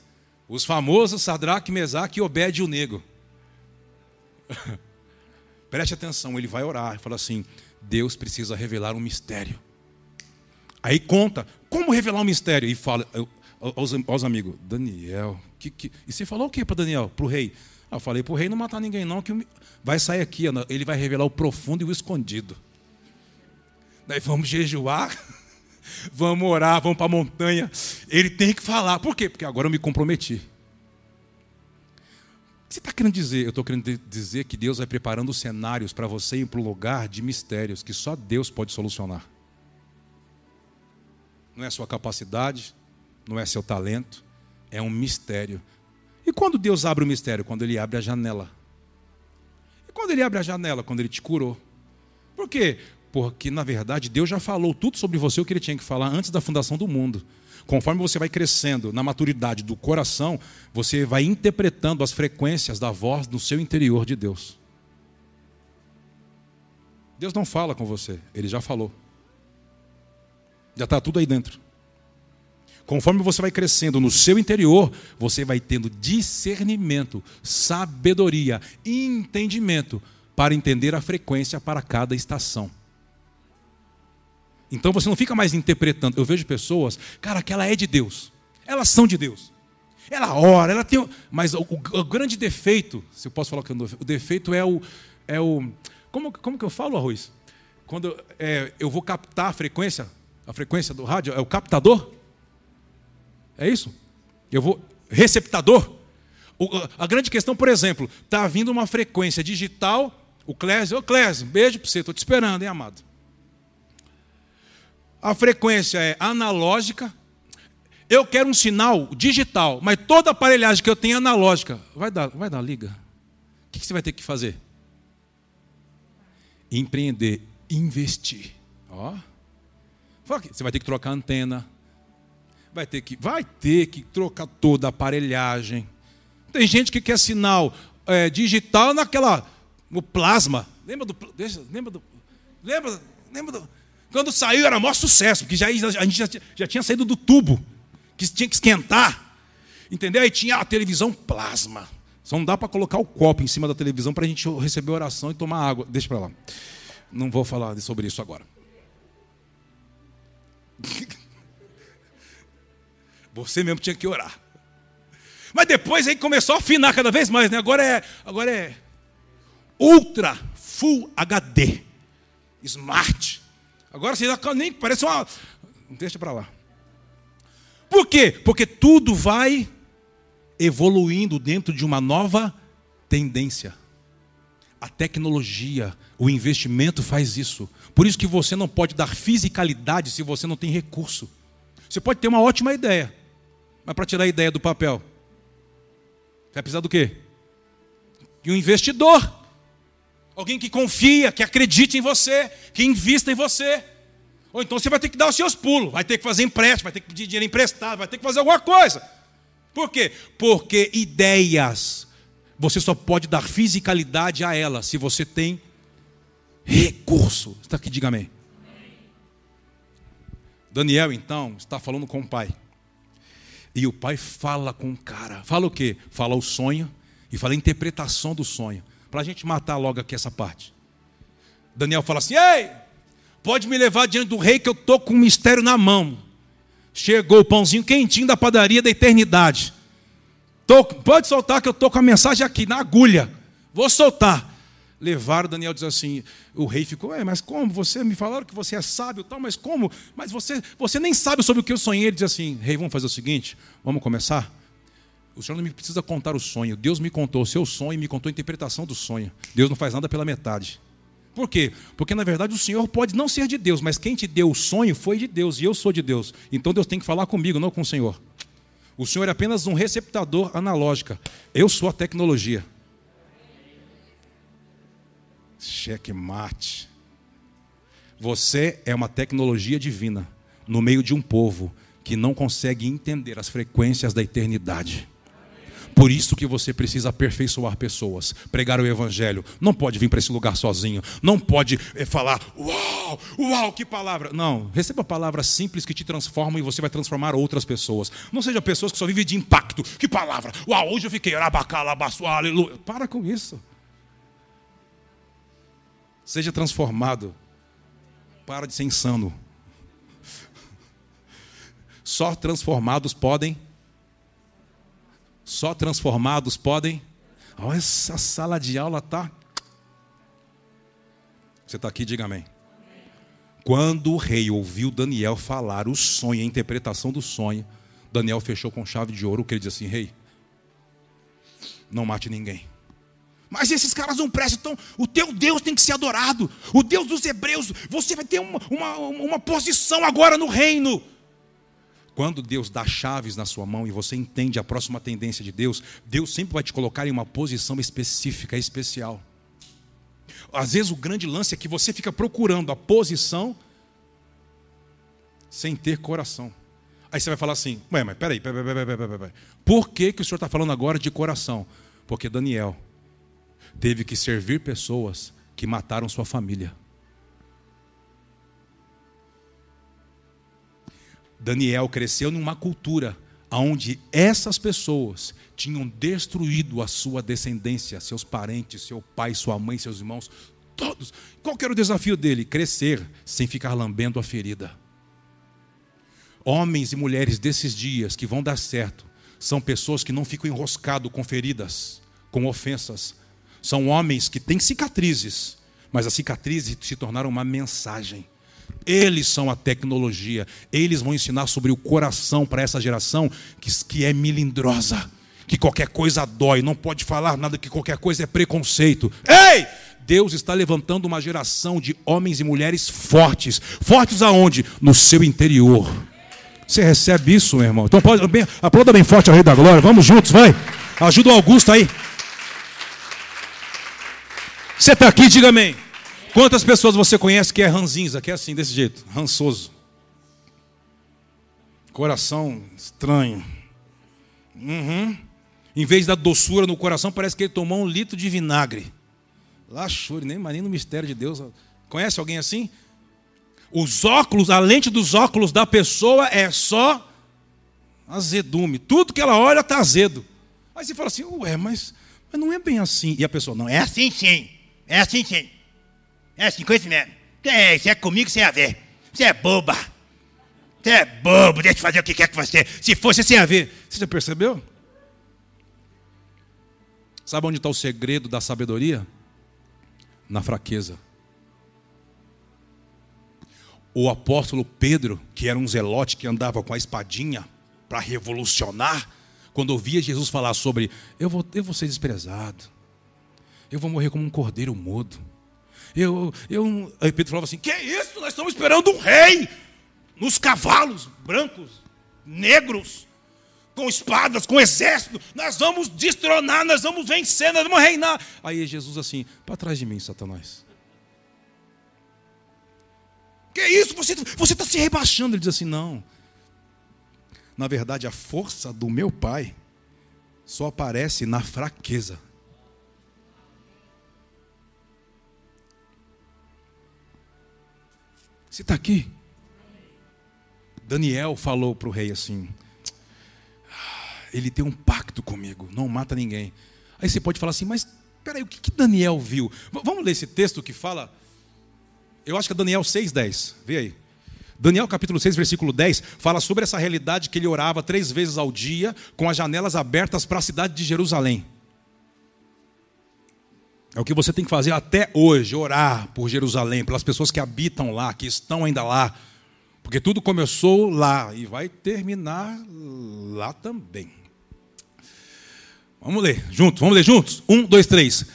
Os famosos Sadraque, Mesaque e Obed o Nego. Preste atenção, ele vai orar e fala assim: Deus precisa revelar um mistério. Aí conta, como revelar um mistério? E fala aos, aos amigos, Daniel, que, que... e você falou o que para Daniel? Para o rei? Ah, eu falei para o rei não matar ninguém, não, que vai sair aqui, ele vai revelar o profundo e o escondido. Daí vamos jejuar. vamos orar, vamos para a montanha. Ele tem que falar. Por quê? Porque agora eu me comprometi. O que você está querendo dizer? Eu estou querendo dizer que Deus vai preparando cenários para você ir para um lugar de mistérios que só Deus pode solucionar. Não é sua capacidade, não é seu talento, é um mistério. E quando Deus abre o mistério? Quando Ele abre a janela. E quando Ele abre a janela? Quando Ele te curou. Por quê? Porque, na verdade, Deus já falou tudo sobre você o que Ele tinha que falar antes da fundação do mundo. Conforme você vai crescendo na maturidade do coração, você vai interpretando as frequências da voz no seu interior de Deus. Deus não fala com você, Ele já falou. Já está tudo aí dentro. Conforme você vai crescendo no seu interior, você vai tendo discernimento, sabedoria, entendimento para entender a frequência para cada estação. Então você não fica mais interpretando. Eu vejo pessoas, cara, que ela é de Deus. Elas são de Deus. Ela ora, ela tem. Mas o, o, grande defeito, se eu posso falar que o defeito é o. É o como, como que eu falo, Arroz? Quando é, eu vou captar a frequência, a frequência do rádio, é o captador? É isso? Eu vou. Receptador? O, a grande questão, por exemplo, está vindo uma frequência digital, o Clésio, ô Clésio, beijo para você, estou te esperando, hein, amado? A frequência é analógica. Eu quero um sinal digital, mas toda aparelhagem que eu tenho é analógica. Vai dar, vai dar liga. O que você vai ter que fazer? Empreender, investir. Ó. Você vai ter que trocar antena. Vai ter que, vai ter que trocar toda a aparelhagem. Tem gente que quer sinal é, digital naquela no plasma. Lembra do, deixa, lembra do, lembra, lembra do, quando saiu era maior sucesso, porque já, a gente já, já tinha saído do tubo, que tinha que esquentar. Entendeu? Aí tinha a televisão plasma. Só não dá para colocar o copo em cima da televisão para a gente receber oração e tomar água. Deixa para lá. Não vou falar sobre isso agora. Você mesmo tinha que orar. Mas depois aí começou a afinar cada vez mais, né? Agora é, agora é Ultra Full HD. Smart. Agora você nem parece uma. Deixa para lá. Por quê? Porque tudo vai evoluindo dentro de uma nova tendência. A tecnologia, o investimento faz isso. Por isso que você não pode dar fisicalidade se você não tem recurso. Você pode ter uma ótima ideia, mas para tirar a ideia do papel, vai precisar do quê? De um investidor. Alguém que confia, que acredite em você, que invista em você. Ou então você vai ter que dar os seus pulos, vai ter que fazer empréstimo, vai ter que pedir dinheiro emprestado, vai ter que fazer alguma coisa. Por quê? Porque ideias, você só pode dar fisicalidade a elas se você tem recurso. Está aqui, diga amém. Daniel, então, está falando com o pai. E o pai fala com o cara. Fala o quê? Fala o sonho e fala a interpretação do sonho. Para a gente matar logo aqui essa parte. Daniel fala assim: Ei, pode me levar diante do rei que eu estou com um mistério na mão. Chegou o pãozinho quentinho da padaria da eternidade. Tô, pode soltar que eu estou com a mensagem aqui, na agulha. Vou soltar. Levaram, Daniel diz assim, o rei ficou, é, mas como? Você me falaram que você é sábio tal, mas como? Mas você, você nem sabe sobre o que eu sonhei. Ele diz assim, rei, vamos fazer o seguinte, vamos começar? O Senhor não me precisa contar o sonho. Deus me contou o seu sonho e me contou a interpretação do sonho. Deus não faz nada pela metade. Por quê? Porque na verdade o Senhor pode não ser de Deus, mas quem te deu o sonho foi de Deus e eu sou de Deus. Então Deus tem que falar comigo, não com o Senhor. O Senhor é apenas um receptador analógico. Eu sou a tecnologia. Cheque mate. Você é uma tecnologia divina no meio de um povo que não consegue entender as frequências da eternidade. Por isso que você precisa aperfeiçoar pessoas, pregar o evangelho. Não pode vir para esse lugar sozinho. Não pode é, falar, uau, uau, que palavra. Não, receba palavras simples que te transformam e você vai transformar outras pessoas. Não seja pessoas que só vivem de impacto. Que palavra? Uau, hoje eu fiquei arabacalabaçu, aleluia. Para com isso. Seja transformado. Para de ser insano. Só transformados podem só transformados podem. Olha, essa sala de aula tá. Você está aqui, diga amém. Quando o rei ouviu Daniel falar o sonho, a interpretação do sonho, Daniel fechou com chave de ouro, que ele diz assim: Rei, não mate ninguém. Mas esses caras não prestam, então o teu Deus tem que ser adorado, o Deus dos hebreus, você vai ter uma, uma, uma posição agora no reino. Quando Deus dá chaves na sua mão e você entende a próxima tendência de Deus, Deus sempre vai te colocar em uma posição específica, especial. Às vezes o grande lance é que você fica procurando a posição sem ter coração. Aí você vai falar assim: Ué, mas peraí, peraí, peraí, peraí, peraí, peraí. Por que, que o senhor está falando agora de coração? Porque Daniel teve que servir pessoas que mataram sua família. Daniel cresceu numa cultura onde essas pessoas tinham destruído a sua descendência, seus parentes, seu pai, sua mãe, seus irmãos, todos. Qual era o desafio dele? Crescer sem ficar lambendo a ferida. Homens e mulheres desses dias que vão dar certo são pessoas que não ficam enroscados com feridas, com ofensas. São homens que têm cicatrizes, mas as cicatrizes se tornaram uma mensagem. Eles são a tecnologia. Eles vão ensinar sobre o coração para essa geração que, que é milindrosa, que qualquer coisa dói, não pode falar nada, que qualquer coisa é preconceito. Ei! Deus está levantando uma geração de homens e mulheres fortes. Fortes aonde? No seu interior. Você recebe isso, meu irmão? Então pode, bem, aplauda bem forte ao Rei da Glória. Vamos juntos, vai. Ajuda o Augusto aí. Você está aqui, diga amém. Quantas pessoas você conhece que é ranzinza, que é assim, desse jeito, rançoso? Coração estranho. Uhum. Em vez da doçura no coração, parece que ele tomou um litro de vinagre. Laxure, nem, nem no mistério de Deus. Conhece alguém assim? Os óculos, a lente dos óculos da pessoa é só azedume. Tudo que ela olha está azedo. Aí você fala assim, ué, mas, mas não é bem assim. E a pessoa, não, é assim sim. É assim sim. É assim, com esse mesmo. É, você é comigo, é a ver. Você é boba. Você é bobo, deixa eu fazer o que quer que você. Se fosse sem a ver. Você já percebeu? Sabe onde está o segredo da sabedoria? Na fraqueza. O apóstolo Pedro, que era um zelote que andava com a espadinha para revolucionar, quando ouvia Jesus falar sobre eu vou, eu vou ser desprezado, eu vou morrer como um cordeiro mudo, eu, eu, aí Pedro falava assim: Que isso? Nós estamos esperando um rei nos cavalos brancos, negros, com espadas, com exército. Nós vamos destronar, nós vamos vencer, nós vamos reinar. Aí Jesus assim: Para trás de mim, Satanás. Que isso? Você está se rebaixando. Ele diz assim: Não. Na verdade, a força do meu pai só aparece na fraqueza. Você está aqui? Daniel falou para o rei assim: ah, ele tem um pacto comigo, não mata ninguém. Aí você pode falar assim, mas peraí, o que, que Daniel viu? V vamos ler esse texto que fala. Eu acho que é Daniel 6,10. Vê aí. Daniel capítulo 6, versículo 10, fala sobre essa realidade que ele orava três vezes ao dia, com as janelas abertas para a cidade de Jerusalém. É o que você tem que fazer até hoje, orar por Jerusalém, pelas pessoas que habitam lá, que estão ainda lá. Porque tudo começou lá e vai terminar lá também. Vamos ler juntos, vamos ler juntos? Um, dois, três.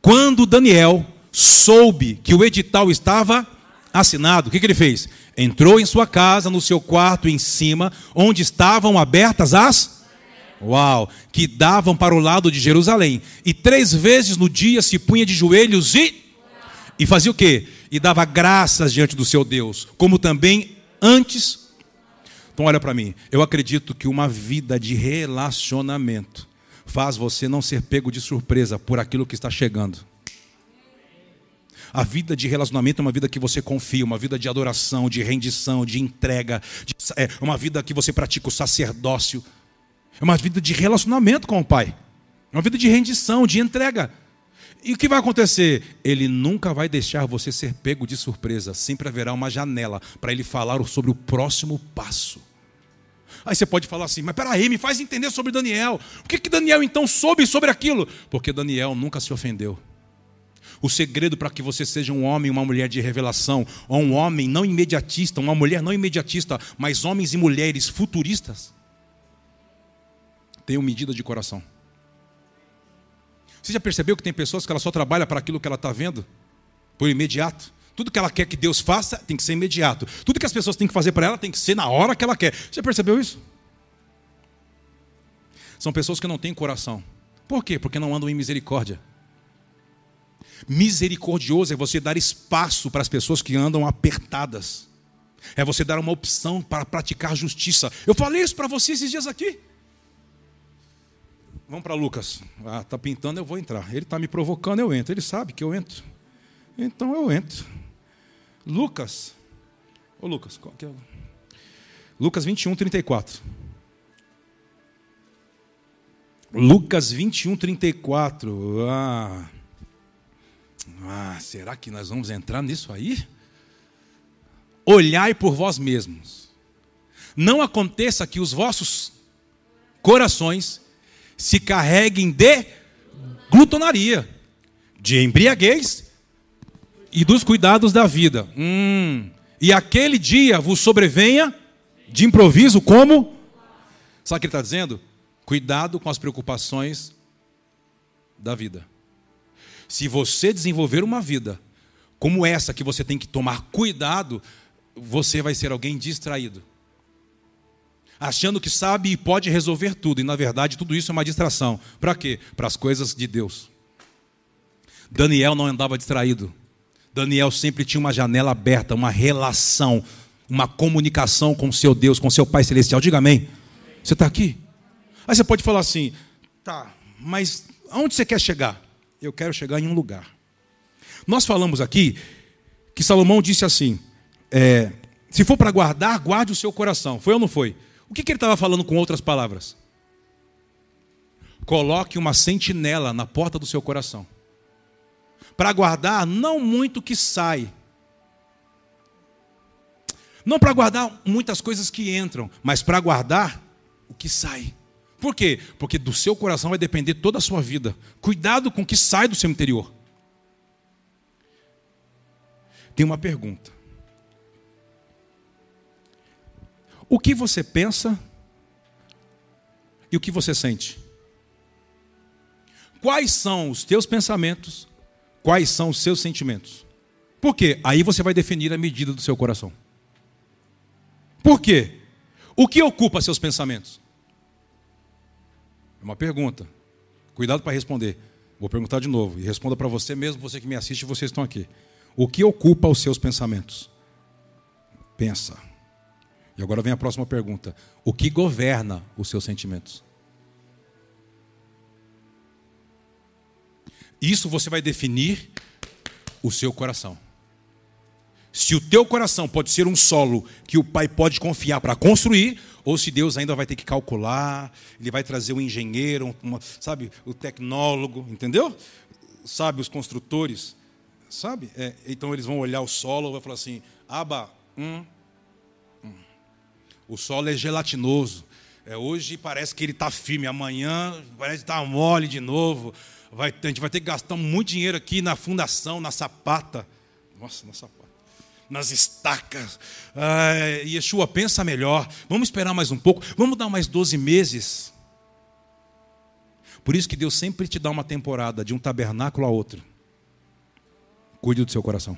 Quando Daniel soube que o edital estava assinado, o que, que ele fez? Entrou em sua casa, no seu quarto em cima, onde estavam abertas as Uau! Que davam para o lado de Jerusalém. E três vezes no dia se punha de joelhos e. E fazia o quê? E dava graças diante do seu Deus. Como também antes. Então, olha para mim. Eu acredito que uma vida de relacionamento faz você não ser pego de surpresa por aquilo que está chegando. A vida de relacionamento é uma vida que você confia, uma vida de adoração, de rendição, de entrega, de, é uma vida que você pratica o sacerdócio. É uma vida de relacionamento com o Pai. É uma vida de rendição, de entrega. E o que vai acontecer? Ele nunca vai deixar você ser pego de surpresa. Sempre haverá uma janela para ele falar sobre o próximo passo. Aí você pode falar assim, mas peraí, me faz entender sobre Daniel. O que, que Daniel então soube sobre aquilo? Porque Daniel nunca se ofendeu. O segredo para que você seja um homem, uma mulher de revelação, ou um homem não imediatista, uma mulher não imediatista, mas homens e mulheres futuristas, tenham medida de coração. Você já percebeu que tem pessoas que ela só trabalha para aquilo que ela está vendo? Por imediato. Tudo que ela quer que Deus faça tem que ser imediato. Tudo que as pessoas têm que fazer para ela tem que ser na hora que ela quer. Você percebeu isso? São pessoas que não têm coração. Por quê? Porque não andam em misericórdia. Misericordioso é você dar espaço para as pessoas que andam apertadas. É você dar uma opção para praticar justiça. Eu falei isso para você esses dias aqui. Vamos para Lucas. Ah, tá pintando, eu vou entrar. Ele está me provocando, eu entro. Ele sabe que eu entro. Então eu entro. Lucas. Ô Lucas, qual que é? Lucas 21, 34. Lucas 21, 34. Ah. ah, será que nós vamos entrar nisso aí? Olhai por vós mesmos. Não aconteça que os vossos corações se carreguem de glutonaria, de embriaguez e dos cuidados da vida. Hum, e aquele dia vos sobrevenha de improviso como? Sabe o que ele está dizendo? Cuidado com as preocupações da vida. Se você desenvolver uma vida como essa que você tem que tomar cuidado, você vai ser alguém distraído. Achando que sabe e pode resolver tudo, e na verdade tudo isso é uma distração. Para quê? Para as coisas de Deus. Daniel não andava distraído. Daniel sempre tinha uma janela aberta, uma relação, uma comunicação com seu Deus, com seu Pai Celestial. Diga amém. Você está aqui? Aí você pode falar assim, tá, mas aonde você quer chegar? Eu quero chegar em um lugar. Nós falamos aqui que Salomão disse assim: é, se for para guardar, guarde o seu coração. Foi ou não foi? O que, que ele estava falando com outras palavras? Coloque uma sentinela na porta do seu coração. Para guardar, não muito que sai. Não para guardar muitas coisas que entram, mas para guardar o que sai. Por quê? Porque do seu coração vai depender toda a sua vida. Cuidado com o que sai do seu interior. Tem uma pergunta. O que você pensa e o que você sente? Quais são os teus pensamentos? Quais são os seus sentimentos? Por quê? Aí você vai definir a medida do seu coração. Por quê? O que ocupa seus pensamentos? É uma pergunta. Cuidado para responder. Vou perguntar de novo. E responda para você mesmo, você que me assiste, vocês estão aqui. O que ocupa os seus pensamentos? Pensa. E agora vem a próxima pergunta: O que governa os seus sentimentos? Isso você vai definir o seu coração. Se o teu coração pode ser um solo que o pai pode confiar para construir, ou se Deus ainda vai ter que calcular, ele vai trazer um engenheiro, uma, sabe, o tecnólogo, entendeu? Sabe, os construtores, sabe? É, então eles vão olhar o solo e vão falar assim: aba, hum. O solo é gelatinoso. É, hoje parece que ele está firme, amanhã parece que está mole de novo. Vai, a gente vai ter que gastar muito dinheiro aqui na fundação, na sapata. Nossa, na sapata nas estacas. Ah, Yeshua, pensa melhor. Vamos esperar mais um pouco. Vamos dar mais 12 meses. Por isso que Deus sempre te dá uma temporada de um tabernáculo a outro. Cuide do seu coração.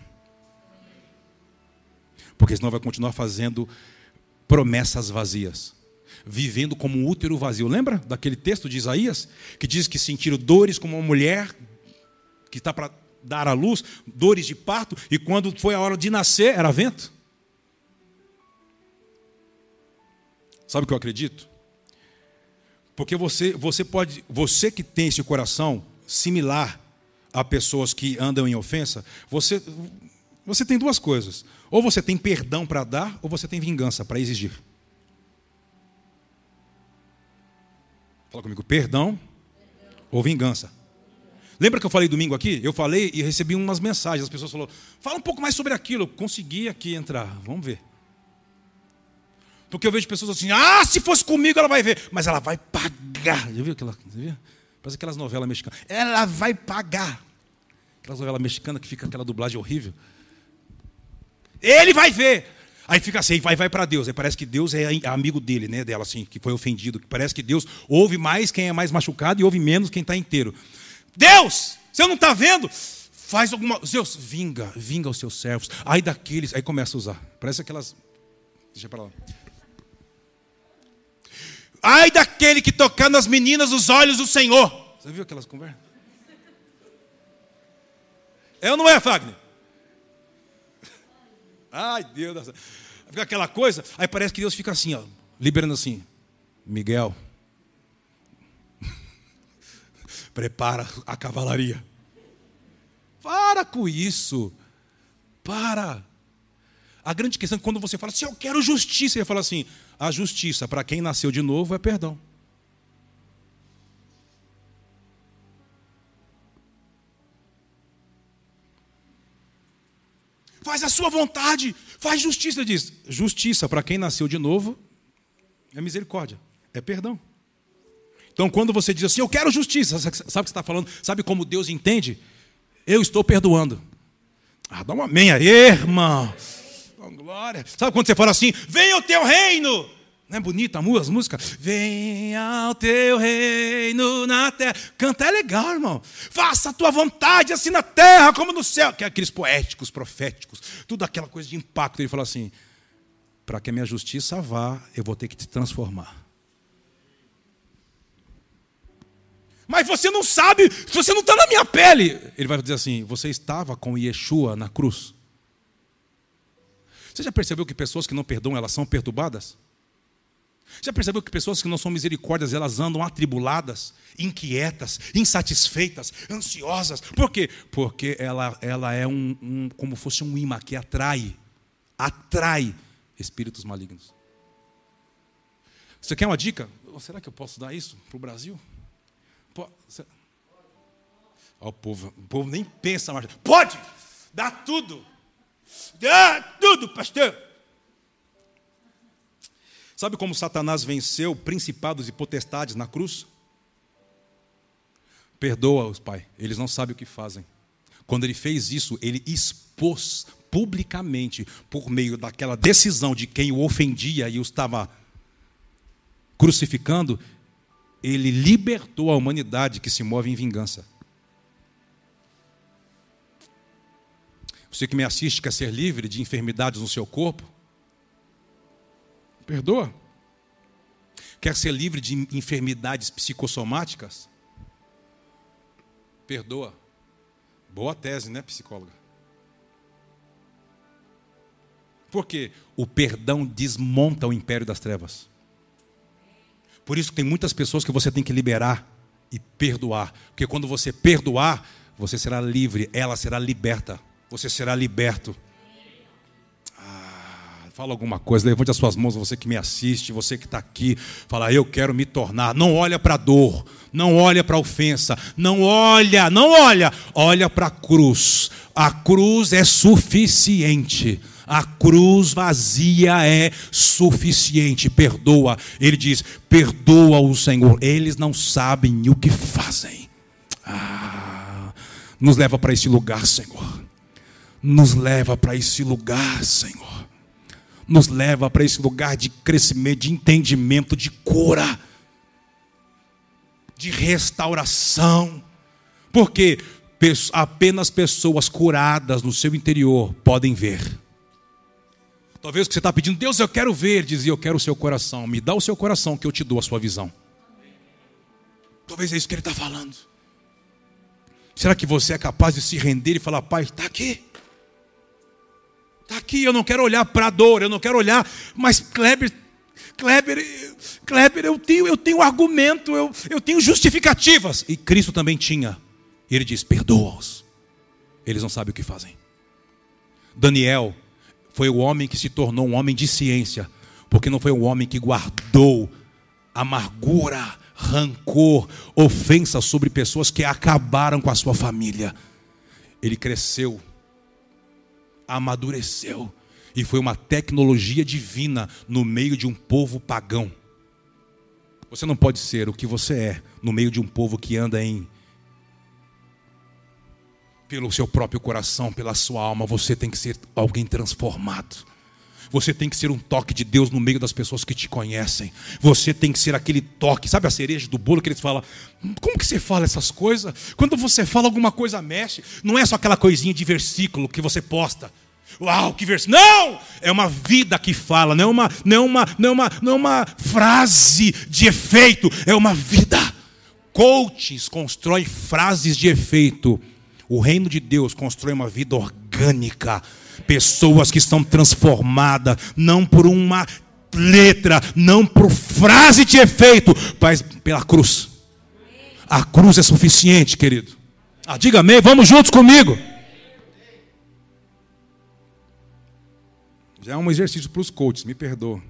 Porque senão vai continuar fazendo promessas vazias. Vivendo como um útero vazio. Lembra daquele texto de Isaías? Que diz que sentiram dores como uma mulher que está para dar à luz, dores de parto, e quando foi a hora de nascer, era vento. Sabe o que eu acredito? Porque você, você pode, você que tem esse coração similar a pessoas que andam em ofensa, você, você tem duas coisas. Ou você tem perdão para dar, ou você tem vingança para exigir. Fala comigo, perdão ou vingança. Lembra que eu falei domingo aqui? Eu falei e recebi umas mensagens. As pessoas falaram: fala um pouco mais sobre aquilo. Eu consegui aqui entrar. Vamos ver. Porque eu vejo pessoas assim: ah, se fosse comigo ela vai ver. Mas ela vai pagar. Já viu aquela? Já viu? Parece aquelas novelas mexicanas. Ela vai pagar. Aquelas novelas mexicanas que fica aquela dublagem horrível. Ele vai ver. Aí fica assim, vai, vai para Deus. Aí parece que Deus é amigo dele, né? Dela, assim, que foi ofendido. Parece que Deus ouve mais quem é mais machucado e ouve menos quem está inteiro. Deus, você não está vendo? Faz alguma. Deus, vinga, vinga os seus servos. Aí daqueles. Aí começa a usar. Parece aquelas. Deixa para lá. Ai daquele que tocar nas meninas os olhos do Senhor. Você viu aquelas conversas? É ou não é, Fagner? Ai, Deus. Fica aquela coisa. Aí parece que Deus fica assim, ó, liberando assim. Miguel, prepara a cavalaria. Para com isso. Para. A grande questão é que quando você fala assim, eu quero justiça, ele fala assim: a justiça para quem nasceu de novo é perdão. Faz a sua vontade, faz justiça, diz. Justiça para quem nasceu de novo é misericórdia, é perdão. Então, quando você diz assim, eu quero justiça, sabe o que você está falando? Sabe como Deus entende? Eu estou perdoando. Ah, dá uma amém aí, irmão. Glória. Sabe quando você fala assim, venha o teu reino? Não é bonita a música? Venha o teu reino na terra. Cantar é legal, irmão. Faça a tua vontade, assim na terra como no céu. Que é aqueles poéticos, proféticos, tudo aquela coisa de impacto. Ele fala assim: para que a minha justiça vá, eu vou ter que te transformar. Mas você não sabe, você não está na minha pele. Ele vai dizer assim: você estava com Yeshua na cruz. Você já percebeu que pessoas que não perdoam, elas são perturbadas? Já percebeu que pessoas que não são misericórdias, elas andam atribuladas, inquietas, insatisfeitas, ansiosas? Por quê? Porque ela, ela é um, um como fosse um imã que atrai, atrai espíritos malignos. Você quer uma dica? Será que eu posso dar isso para o Brasil? o povo, o povo nem pensa mais. Pode! Dá tudo! Dá tudo, pastor! Sabe como Satanás venceu principados e potestades na cruz? Perdoa-os, Pai, eles não sabem o que fazem. Quando ele fez isso, ele expôs publicamente, por meio daquela decisão de quem o ofendia e o estava crucificando, ele libertou a humanidade que se move em vingança. Você que me assiste quer ser livre de enfermidades no seu corpo? Perdoa. Quer ser livre de enfermidades psicossomáticas? Perdoa. Boa tese, né, psicóloga? Porque o perdão desmonta o império das trevas. Por isso tem muitas pessoas que você tem que liberar e perdoar. Porque quando você perdoar, você será livre, ela será liberta. Você será liberto. Fala alguma coisa, levante as suas mãos, você que me assiste, você que está aqui, fala, eu quero me tornar. Não olha para a dor, não olha para a ofensa, não olha, não olha, olha para a cruz. A cruz é suficiente. A cruz vazia é suficiente. Perdoa. Ele diz: perdoa o Senhor. Eles não sabem o que fazem. Ah, nos leva para esse lugar, Senhor. Nos leva para esse lugar, Senhor. Nos leva para esse lugar de crescimento, de entendimento, de cura, de restauração. Porque apenas pessoas curadas no seu interior podem ver. Talvez o que você está pedindo, Deus, eu quero ver, dizia, eu quero o seu coração. Me dá o seu coração que eu te dou a sua visão. Talvez é isso que ele está falando. Será que você é capaz de se render e falar, Pai, está aqui? Está aqui, eu não quero olhar para a dor, eu não quero olhar, mas Kleber, Kleber, Kleber, eu tenho, eu tenho argumento, eu, eu tenho justificativas. E Cristo também tinha. Ele diz: perdoa-os. Eles não sabem o que fazem. Daniel foi o homem que se tornou um homem de ciência, porque não foi um homem que guardou amargura, rancor, ofensa sobre pessoas que acabaram com a sua família. Ele cresceu, amadureceu, e foi uma tecnologia divina no meio de um povo pagão. Você não pode ser o que você é no meio de um povo que anda em pelo seu próprio coração, pela sua alma, você tem que ser alguém transformado. Você tem que ser um toque de Deus no meio das pessoas que te conhecem. Você tem que ser aquele toque, sabe a cereja do bolo que eles falam? Como que você fala essas coisas? Quando você fala alguma coisa mexe, não é só aquela coisinha de versículo que você posta. Uau, que versículo. Não! É uma vida que fala, não é uma, não é uma, não é uma, não é uma frase de efeito, é uma vida. Coaches constroem frases de efeito. O reino de Deus constrói uma vida orgânica Pessoas que estão transformadas, não por uma letra, não por frase de efeito, mas pela cruz. A cruz é suficiente, querido. Ah, diga amém, vamos juntos comigo. Já é um exercício para os coaches, me perdoa.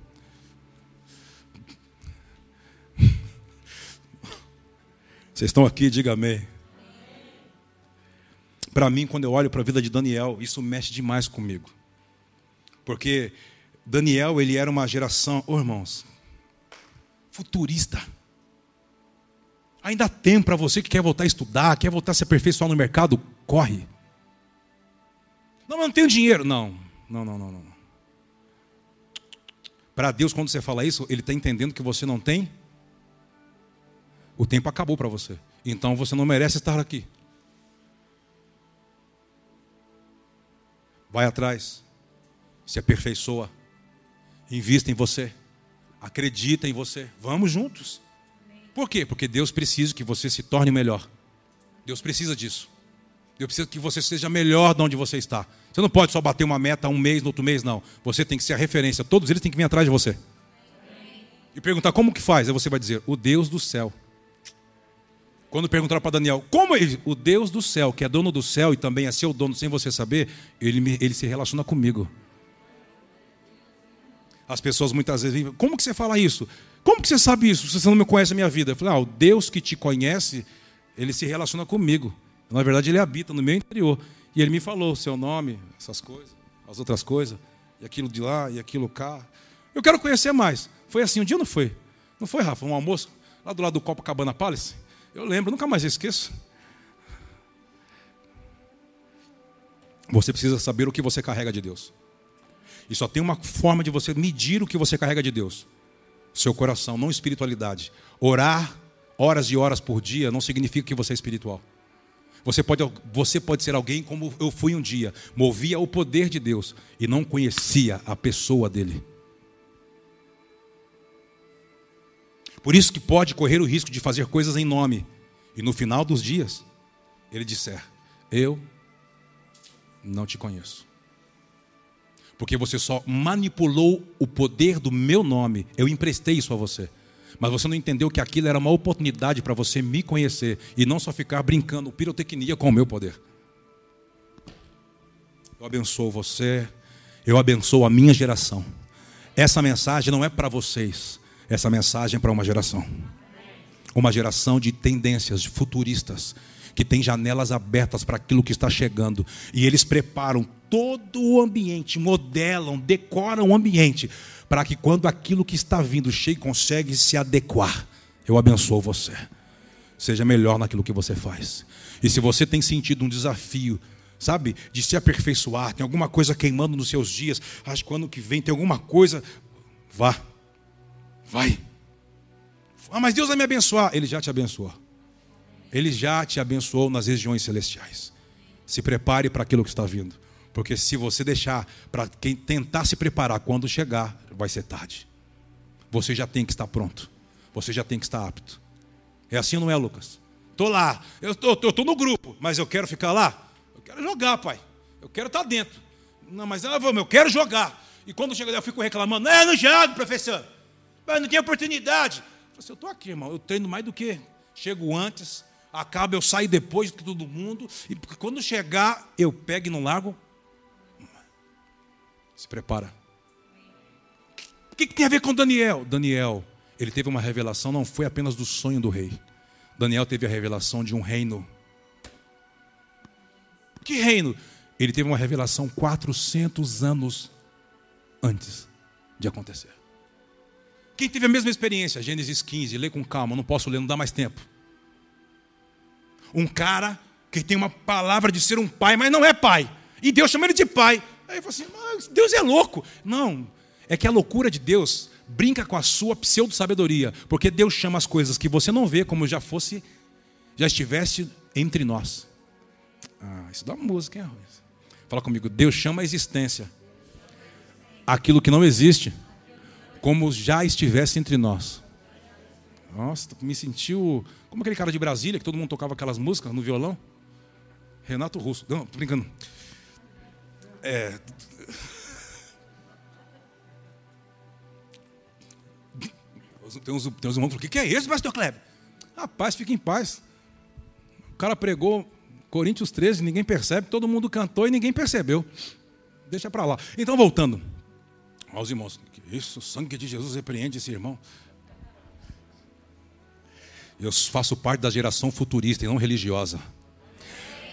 Vocês estão aqui, diga amém. Para mim, quando eu olho para a vida de Daniel, isso mexe demais comigo. Porque Daniel, ele era uma geração, oh, irmãos, futurista. Ainda tempo para você que quer voltar a estudar, quer voltar a se aperfeiçoar no mercado, corre. Não, não tenho dinheiro. Não, não, não, não. não. Para Deus, quando você fala isso, Ele está entendendo que você não tem. O tempo acabou para você. Então você não merece estar aqui. Vai atrás, se aperfeiçoa, invista em você, acredita em você. Vamos juntos. Por quê? Porque Deus precisa que você se torne melhor. Deus precisa disso. Deus precisa que você seja melhor de onde você está. Você não pode só bater uma meta um mês, no outro mês, não. Você tem que ser a referência. Todos eles têm que vir atrás de você. E perguntar como que faz. Aí você vai dizer, o Deus do céu. Quando perguntaram para Daniel, como ele, o Deus do céu, que é dono do céu e também é seu dono sem você saber, ele, me, ele se relaciona comigo. As pessoas muitas vezes dizem, como que você fala isso? Como que você sabe isso? Se você não me conhece a minha vida. Eu falei, ah, o Deus que te conhece, ele se relaciona comigo. Na verdade, ele habita no meu interior. E ele me falou seu nome, essas coisas, as outras coisas, e aquilo de lá, e aquilo cá. Eu quero conhecer mais. Foi assim, um dia não foi? Não foi, Rafa? Um almoço lá do lado do Copacabana Palace? Eu lembro, nunca mais esqueço. Você precisa saber o que você carrega de Deus. E só tem uma forma de você medir o que você carrega de Deus: seu coração, não espiritualidade. Orar horas e horas por dia não significa que você é espiritual. Você pode, você pode ser alguém como eu fui um dia, movia o poder de Deus e não conhecia a pessoa dele. Por isso que pode correr o risco de fazer coisas em nome. E no final dos dias, ele disser: Eu não te conheço. Porque você só manipulou o poder do meu nome. Eu emprestei isso a você. Mas você não entendeu que aquilo era uma oportunidade para você me conhecer e não só ficar brincando pirotecnia com o meu poder. Eu abençoo você, eu abençoo a minha geração. Essa mensagem não é para vocês, essa mensagem para uma geração. Uma geração de tendências, de futuristas, que tem janelas abertas para aquilo que está chegando. E eles preparam todo o ambiente, modelam, decoram o ambiente, para que quando aquilo que está vindo chegue, consegue se adequar. Eu abençoo você. Seja melhor naquilo que você faz. E se você tem sentido um desafio, sabe, de se aperfeiçoar, tem alguma coisa queimando nos seus dias, acho que ano que vem tem alguma coisa, vá Vai. Ah, mas Deus vai me abençoar. Ele já te abençoou. Ele já te abençoou nas regiões celestiais. Se prepare para aquilo que está vindo. Porque se você deixar para quem tentar se preparar quando chegar, vai ser tarde. Você já tem que estar pronto. Você já tem que estar apto. É assim, não é, Lucas? Estou lá, eu estou no grupo, mas eu quero ficar lá. Eu quero jogar, pai. Eu quero estar dentro. Não, mas ah, eu quero jogar. E quando chega eu fico reclamando. Não, eu não jogo, professor. Mas não tem oportunidade. Eu, falei eu estou aqui, irmão. Eu treino mais do que. Chego antes, acaba, eu saio depois de todo mundo. E quando chegar, eu pego e não largo. Se prepara. O que, que tem a ver com Daniel? Daniel, ele teve uma revelação, não foi apenas do sonho do rei. Daniel teve a revelação de um reino. Que reino? Ele teve uma revelação 400 anos antes de acontecer. Quem teve a mesma experiência? Gênesis 15, lê com calma, não posso ler, não dá mais tempo. Um cara que tem uma palavra de ser um pai, mas não é pai. E Deus chama ele de pai. Aí eu falo assim, mas Deus é louco. Não, é que a loucura de Deus brinca com a sua pseudo-sabedoria, porque Deus chama as coisas que você não vê como já fosse, já estivesse entre nós. Ah, isso dá música, hein? Fala comigo, Deus chama a existência aquilo que não existe, como já estivesse entre nós. Nossa, me sentiu como aquele cara de Brasília que todo mundo tocava aquelas músicas no violão. Renato Russo. Não, tô brincando. É. Tem uns, tem uns irmãos que falam, o que é isso, pastor Kleber? Rapaz, fica em paz. O cara pregou Coríntios 13, ninguém percebe, todo mundo cantou e ninguém percebeu. Deixa para lá. Então, voltando. Aos irmãos, isso, o sangue de Jesus repreende esse irmão. Eu faço parte da geração futurista e não religiosa.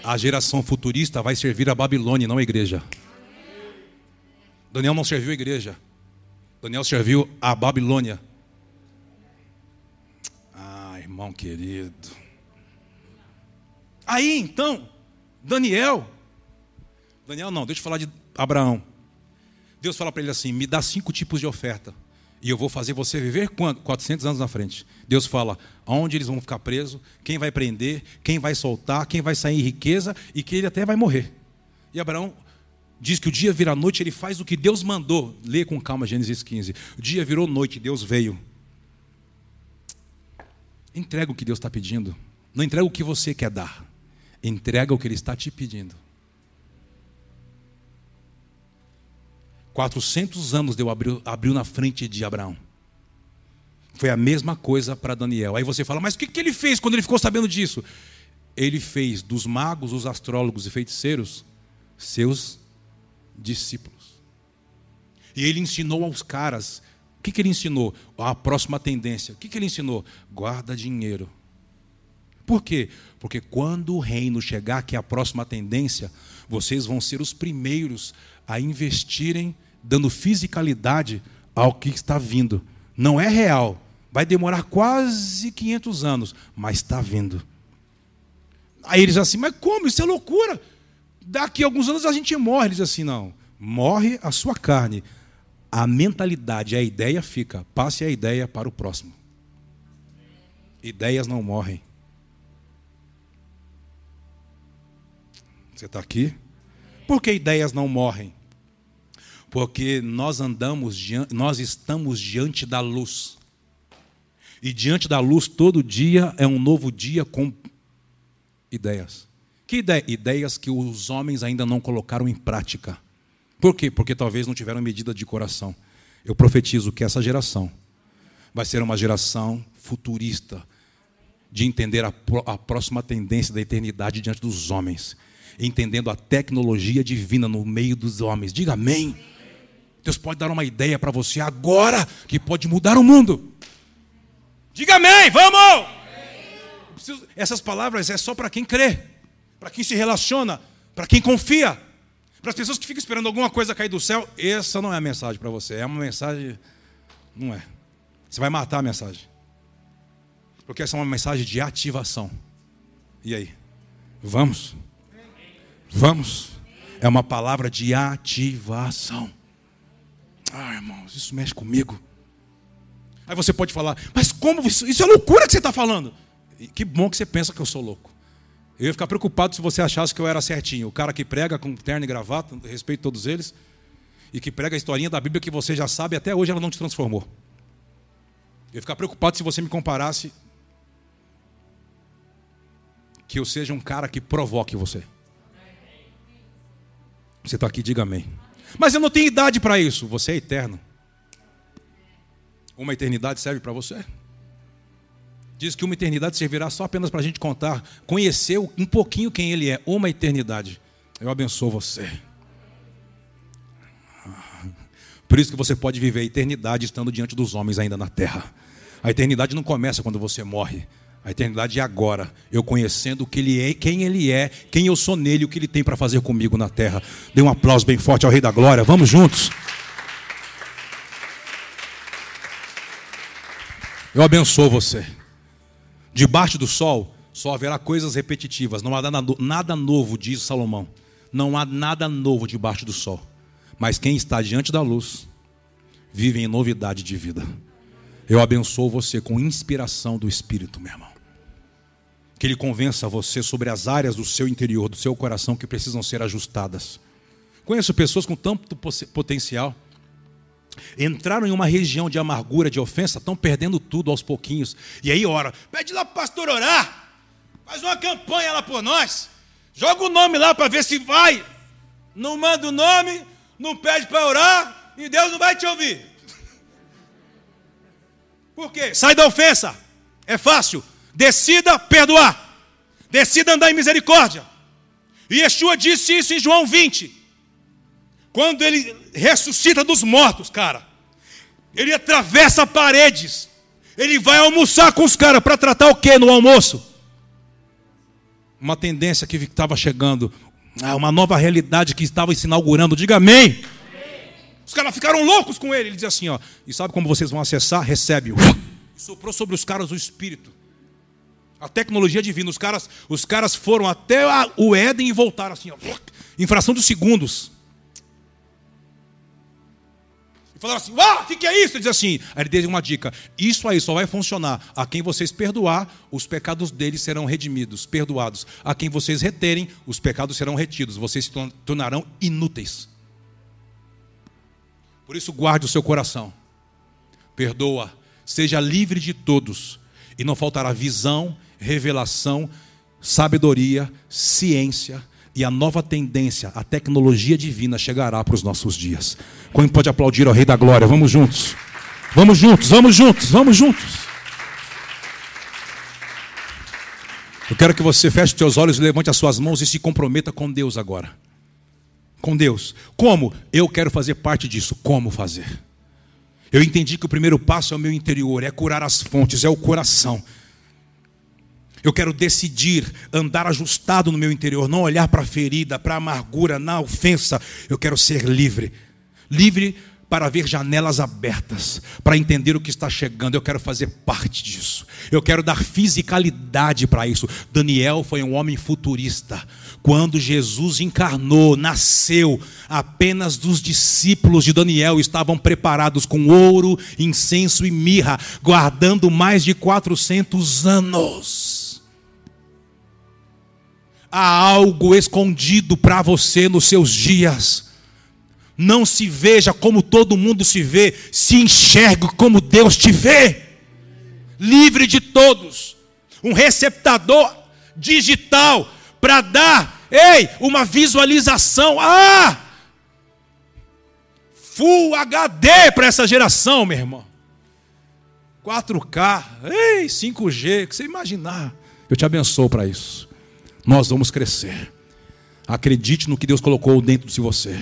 A geração futurista vai servir a Babilônia, não a igreja. Daniel não serviu a igreja. Daniel serviu a Babilônia. Ah, irmão querido. Aí então, Daniel. Daniel não, deixa eu falar de Abraão. Deus fala para ele assim: me dá cinco tipos de oferta. E eu vou fazer você viver quanto? 400 anos na frente. Deus fala aonde eles vão ficar presos, quem vai prender, quem vai soltar, quem vai sair em riqueza e que ele até vai morrer. E Abraão diz que o dia vira noite, ele faz o que Deus mandou. Lê com calma Gênesis 15. O dia virou noite, Deus veio. Entrega o que Deus está pedindo. Não entrega o que você quer dar. Entrega o que Ele está te pedindo. 400 anos Deus abriu, abriu na frente de Abraão. Foi a mesma coisa para Daniel. Aí você fala, mas o que, que ele fez quando ele ficou sabendo disso? Ele fez dos magos, os astrólogos e feiticeiros seus discípulos. E ele ensinou aos caras. O que, que ele ensinou? A próxima tendência. O que, que ele ensinou? Guarda dinheiro. Por quê? Porque quando o reino chegar, que é a próxima tendência, vocês vão ser os primeiros a investirem dando fisicalidade ao que está vindo. Não é real. Vai demorar quase 500 anos, mas está vindo. Aí eles assim, mas como? Isso é loucura. Daqui a alguns anos a gente morre. Eles assim, não. Morre a sua carne. A mentalidade, a ideia fica. Passe a ideia para o próximo. Ideias não morrem. Você está aqui? Por que ideias não morrem? Porque nós andamos, nós estamos diante da luz. E diante da luz, todo dia é um novo dia com ideias. Que ideia? Ideias que os homens ainda não colocaram em prática. Por quê? Porque talvez não tiveram medida de coração. Eu profetizo que essa geração vai ser uma geração futurista, de entender a, a próxima tendência da eternidade diante dos homens, entendendo a tecnologia divina no meio dos homens. Diga amém. Deus pode dar uma ideia para você agora que pode mudar o mundo. Diga amém, vamos! Essas palavras é só para quem crê, para quem se relaciona, para quem confia. Para as pessoas que ficam esperando alguma coisa cair do céu, essa não é a mensagem para você. É uma mensagem. Não é. Você vai matar a mensagem. Porque essa é uma mensagem de ativação. E aí? Vamos? Vamos? É uma palavra de ativação. Ah, irmãos, isso mexe comigo. Aí você pode falar, mas como isso, isso é loucura que você está falando? E que bom que você pensa que eu sou louco. Eu ia ficar preocupado se você achasse que eu era certinho. O cara que prega com terno e gravata, respeito todos eles, e que prega a historinha da Bíblia que você já sabe, até hoje ela não te transformou. Eu ia ficar preocupado se você me comparasse que eu seja um cara que provoque você. Você está aqui, diga amém. Mas eu não tenho idade para isso. Você é eterno. Uma eternidade serve para você? Diz que uma eternidade servirá só apenas para a gente contar, conhecer um pouquinho quem Ele é. Uma eternidade. Eu abençoo você. Por isso que você pode viver a eternidade estando diante dos homens ainda na terra. A eternidade não começa quando você morre. A eternidade é agora, eu conhecendo que ele é, quem ele é, quem eu sou nele, o que ele tem para fazer comigo na terra. Dê um aplauso bem forte ao Rei da Glória. Vamos juntos. Eu abençoo você. Debaixo do sol só haverá coisas repetitivas, não há nada novo, diz Salomão. Não há nada novo debaixo do sol. Mas quem está diante da luz vive em novidade de vida. Eu abençoo você com inspiração do Espírito, meu irmão. Que Ele convença você sobre as áreas do seu interior, do seu coração que precisam ser ajustadas. Conheço pessoas com tanto potencial. Entraram em uma região de amargura, de ofensa, estão perdendo tudo aos pouquinhos. E aí ora, pede lá para o pastor orar. Faz uma campanha lá por nós. Joga o nome lá para ver se vai. Não manda o nome, não pede para orar e Deus não vai te ouvir. Por quê? Sai da ofensa. É fácil. Decida perdoar. Decida andar em misericórdia. E Yeshua disse isso em João 20. Quando ele ressuscita dos mortos, cara. Ele atravessa paredes. Ele vai almoçar com os caras para tratar o que no almoço? Uma tendência que estava chegando, ah, uma nova realidade que estava se inaugurando. Diga amém. Os caras ficaram loucos com ele. Ele diz assim: ó, e sabe como vocês vão acessar? Recebe. E soprou sobre os caras o Espírito. A tecnologia divina. Os caras, os caras foram até o Éden e voltaram assim, ó, em de segundos. E falaram assim: ah, o que, que é isso? Ele diz assim: aí ele deu uma dica: isso aí só vai funcionar. A quem vocês perdoar, os pecados deles serão redimidos, perdoados. A quem vocês reterem, os pecados serão retidos. Vocês se tornarão inúteis. Por isso, guarde o seu coração. Perdoa. Seja livre de todos. E não faltará visão, revelação, sabedoria, ciência e a nova tendência, a tecnologia divina chegará para os nossos dias. Quem pode aplaudir ao Rei da Glória? Vamos juntos. Vamos juntos, vamos juntos, vamos juntos. Eu quero que você feche os seus olhos, levante as suas mãos e se comprometa com Deus agora com Deus. Como? Eu quero fazer parte disso. Como fazer? Eu entendi que o primeiro passo é o meu interior, é curar as fontes, é o coração. Eu quero decidir andar ajustado no meu interior, não olhar para a ferida, para a amargura, na ofensa. Eu quero ser livre. Livre para ver janelas abertas, para entender o que está chegando. Eu quero fazer parte disso. Eu quero dar fisicalidade para isso. Daniel foi um homem futurista. Quando Jesus encarnou, nasceu, apenas dos discípulos de Daniel estavam preparados com ouro, incenso e mirra, guardando mais de 400 anos. Há algo escondido para você nos seus dias não se veja como todo mundo se vê, se enxergue como Deus te vê. Livre de todos. Um receptador digital para dar, ei, uma visualização. Ah! Full HD para essa geração, meu irmão. 4K, ei, 5G, que você imaginar. Eu te abençoo para isso. Nós vamos crescer. Acredite no que Deus colocou dentro de você.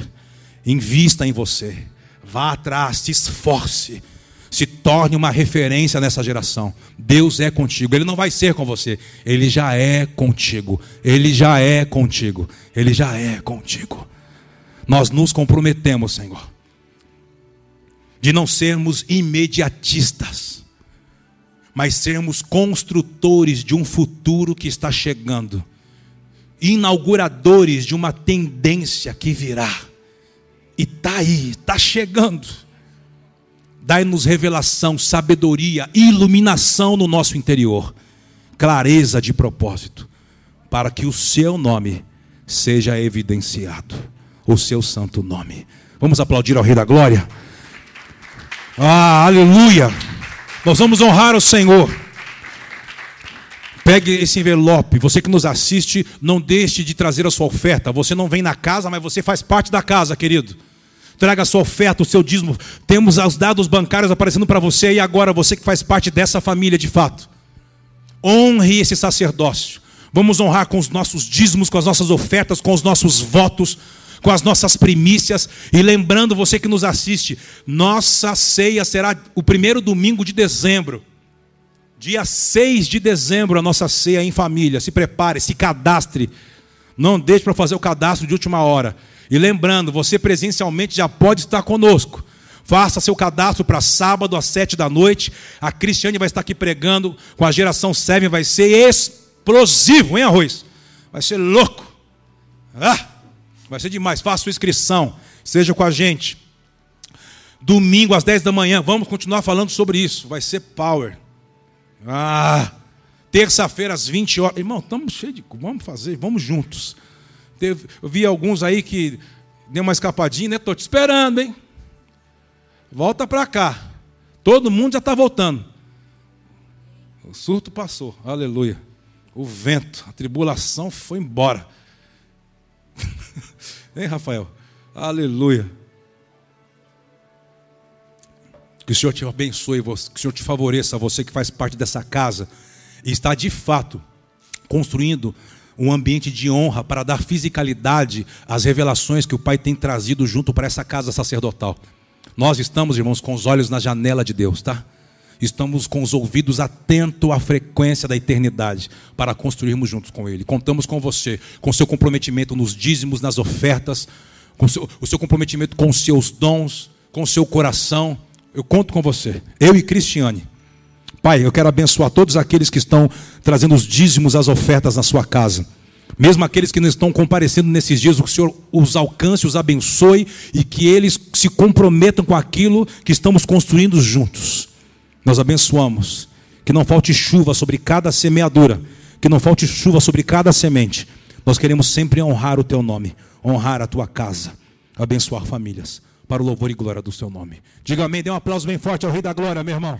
Invista em você. Vá atrás, se esforce. Se torne uma referência nessa geração. Deus é contigo. Ele não vai ser com você. Ele já é contigo. Ele já é contigo. Ele já é contigo. Nós nos comprometemos, Senhor, de não sermos imediatistas, mas sermos construtores de um futuro que está chegando, inauguradores de uma tendência que virá. E está aí, está chegando. Dai-nos revelação, sabedoria, iluminação no nosso interior, clareza de propósito, para que o seu nome seja evidenciado, o seu santo nome. Vamos aplaudir ao Rei da Glória? Ah, aleluia! Nós vamos honrar o Senhor. Pegue esse envelope. Você que nos assiste, não deixe de trazer a sua oferta. Você não vem na casa, mas você faz parte da casa, querido traga a sua oferta, o seu dízimo. Temos os dados bancários aparecendo para você e agora você que faz parte dessa família de fato. Honre esse sacerdócio. Vamos honrar com os nossos dízimos, com as nossas ofertas, com os nossos votos, com as nossas primícias. E lembrando você que nos assiste, nossa ceia será o primeiro domingo de dezembro. Dia 6 de dezembro, a nossa ceia em família. Se prepare, se cadastre. Não deixe para fazer o cadastro de última hora. E lembrando, você presencialmente já pode estar conosco. Faça seu cadastro para sábado às sete da noite. A Cristiane vai estar aqui pregando com a geração 7. Vai ser explosivo, hein, Arroz? Vai ser louco. Ah, vai ser demais. Faça sua inscrição. Seja com a gente. Domingo às 10 da manhã, vamos continuar falando sobre isso. Vai ser power. Ah, terça-feira às 20 horas. Irmão, estamos cheios de. Vamos fazer, vamos juntos. Teve, eu vi alguns aí que deu uma escapadinha, né? Estou te esperando, hein? Volta para cá. Todo mundo já está voltando. O surto passou, aleluia. O vento, a tribulação foi embora. hein, Rafael? Aleluia. Que o Senhor te abençoe, que o Senhor te favoreça, você que faz parte dessa casa e está de fato construindo um ambiente de honra para dar fisicalidade às revelações que o Pai tem trazido junto para essa casa sacerdotal. Nós estamos, irmãos, com os olhos na janela de Deus, tá? Estamos com os ouvidos atentos à frequência da eternidade para construirmos juntos com Ele. Contamos com você, com seu comprometimento nos dízimos, nas ofertas, com seu, o seu comprometimento com os seus dons, com o seu coração eu conto com você, eu e Cristiane. Pai, eu quero abençoar todos aqueles que estão trazendo os dízimos, as ofertas na sua casa. Mesmo aqueles que não estão comparecendo nesses dias, o Senhor os alcance, os abençoe e que eles se comprometam com aquilo que estamos construindo juntos. Nós abençoamos. Que não falte chuva sobre cada semeadura, que não falte chuva sobre cada semente. Nós queremos sempre honrar o teu nome, honrar a tua casa, abençoar famílias para o louvor e glória do seu nome. Diga amém, dê um aplauso bem forte ao Rei da Glória, meu irmão.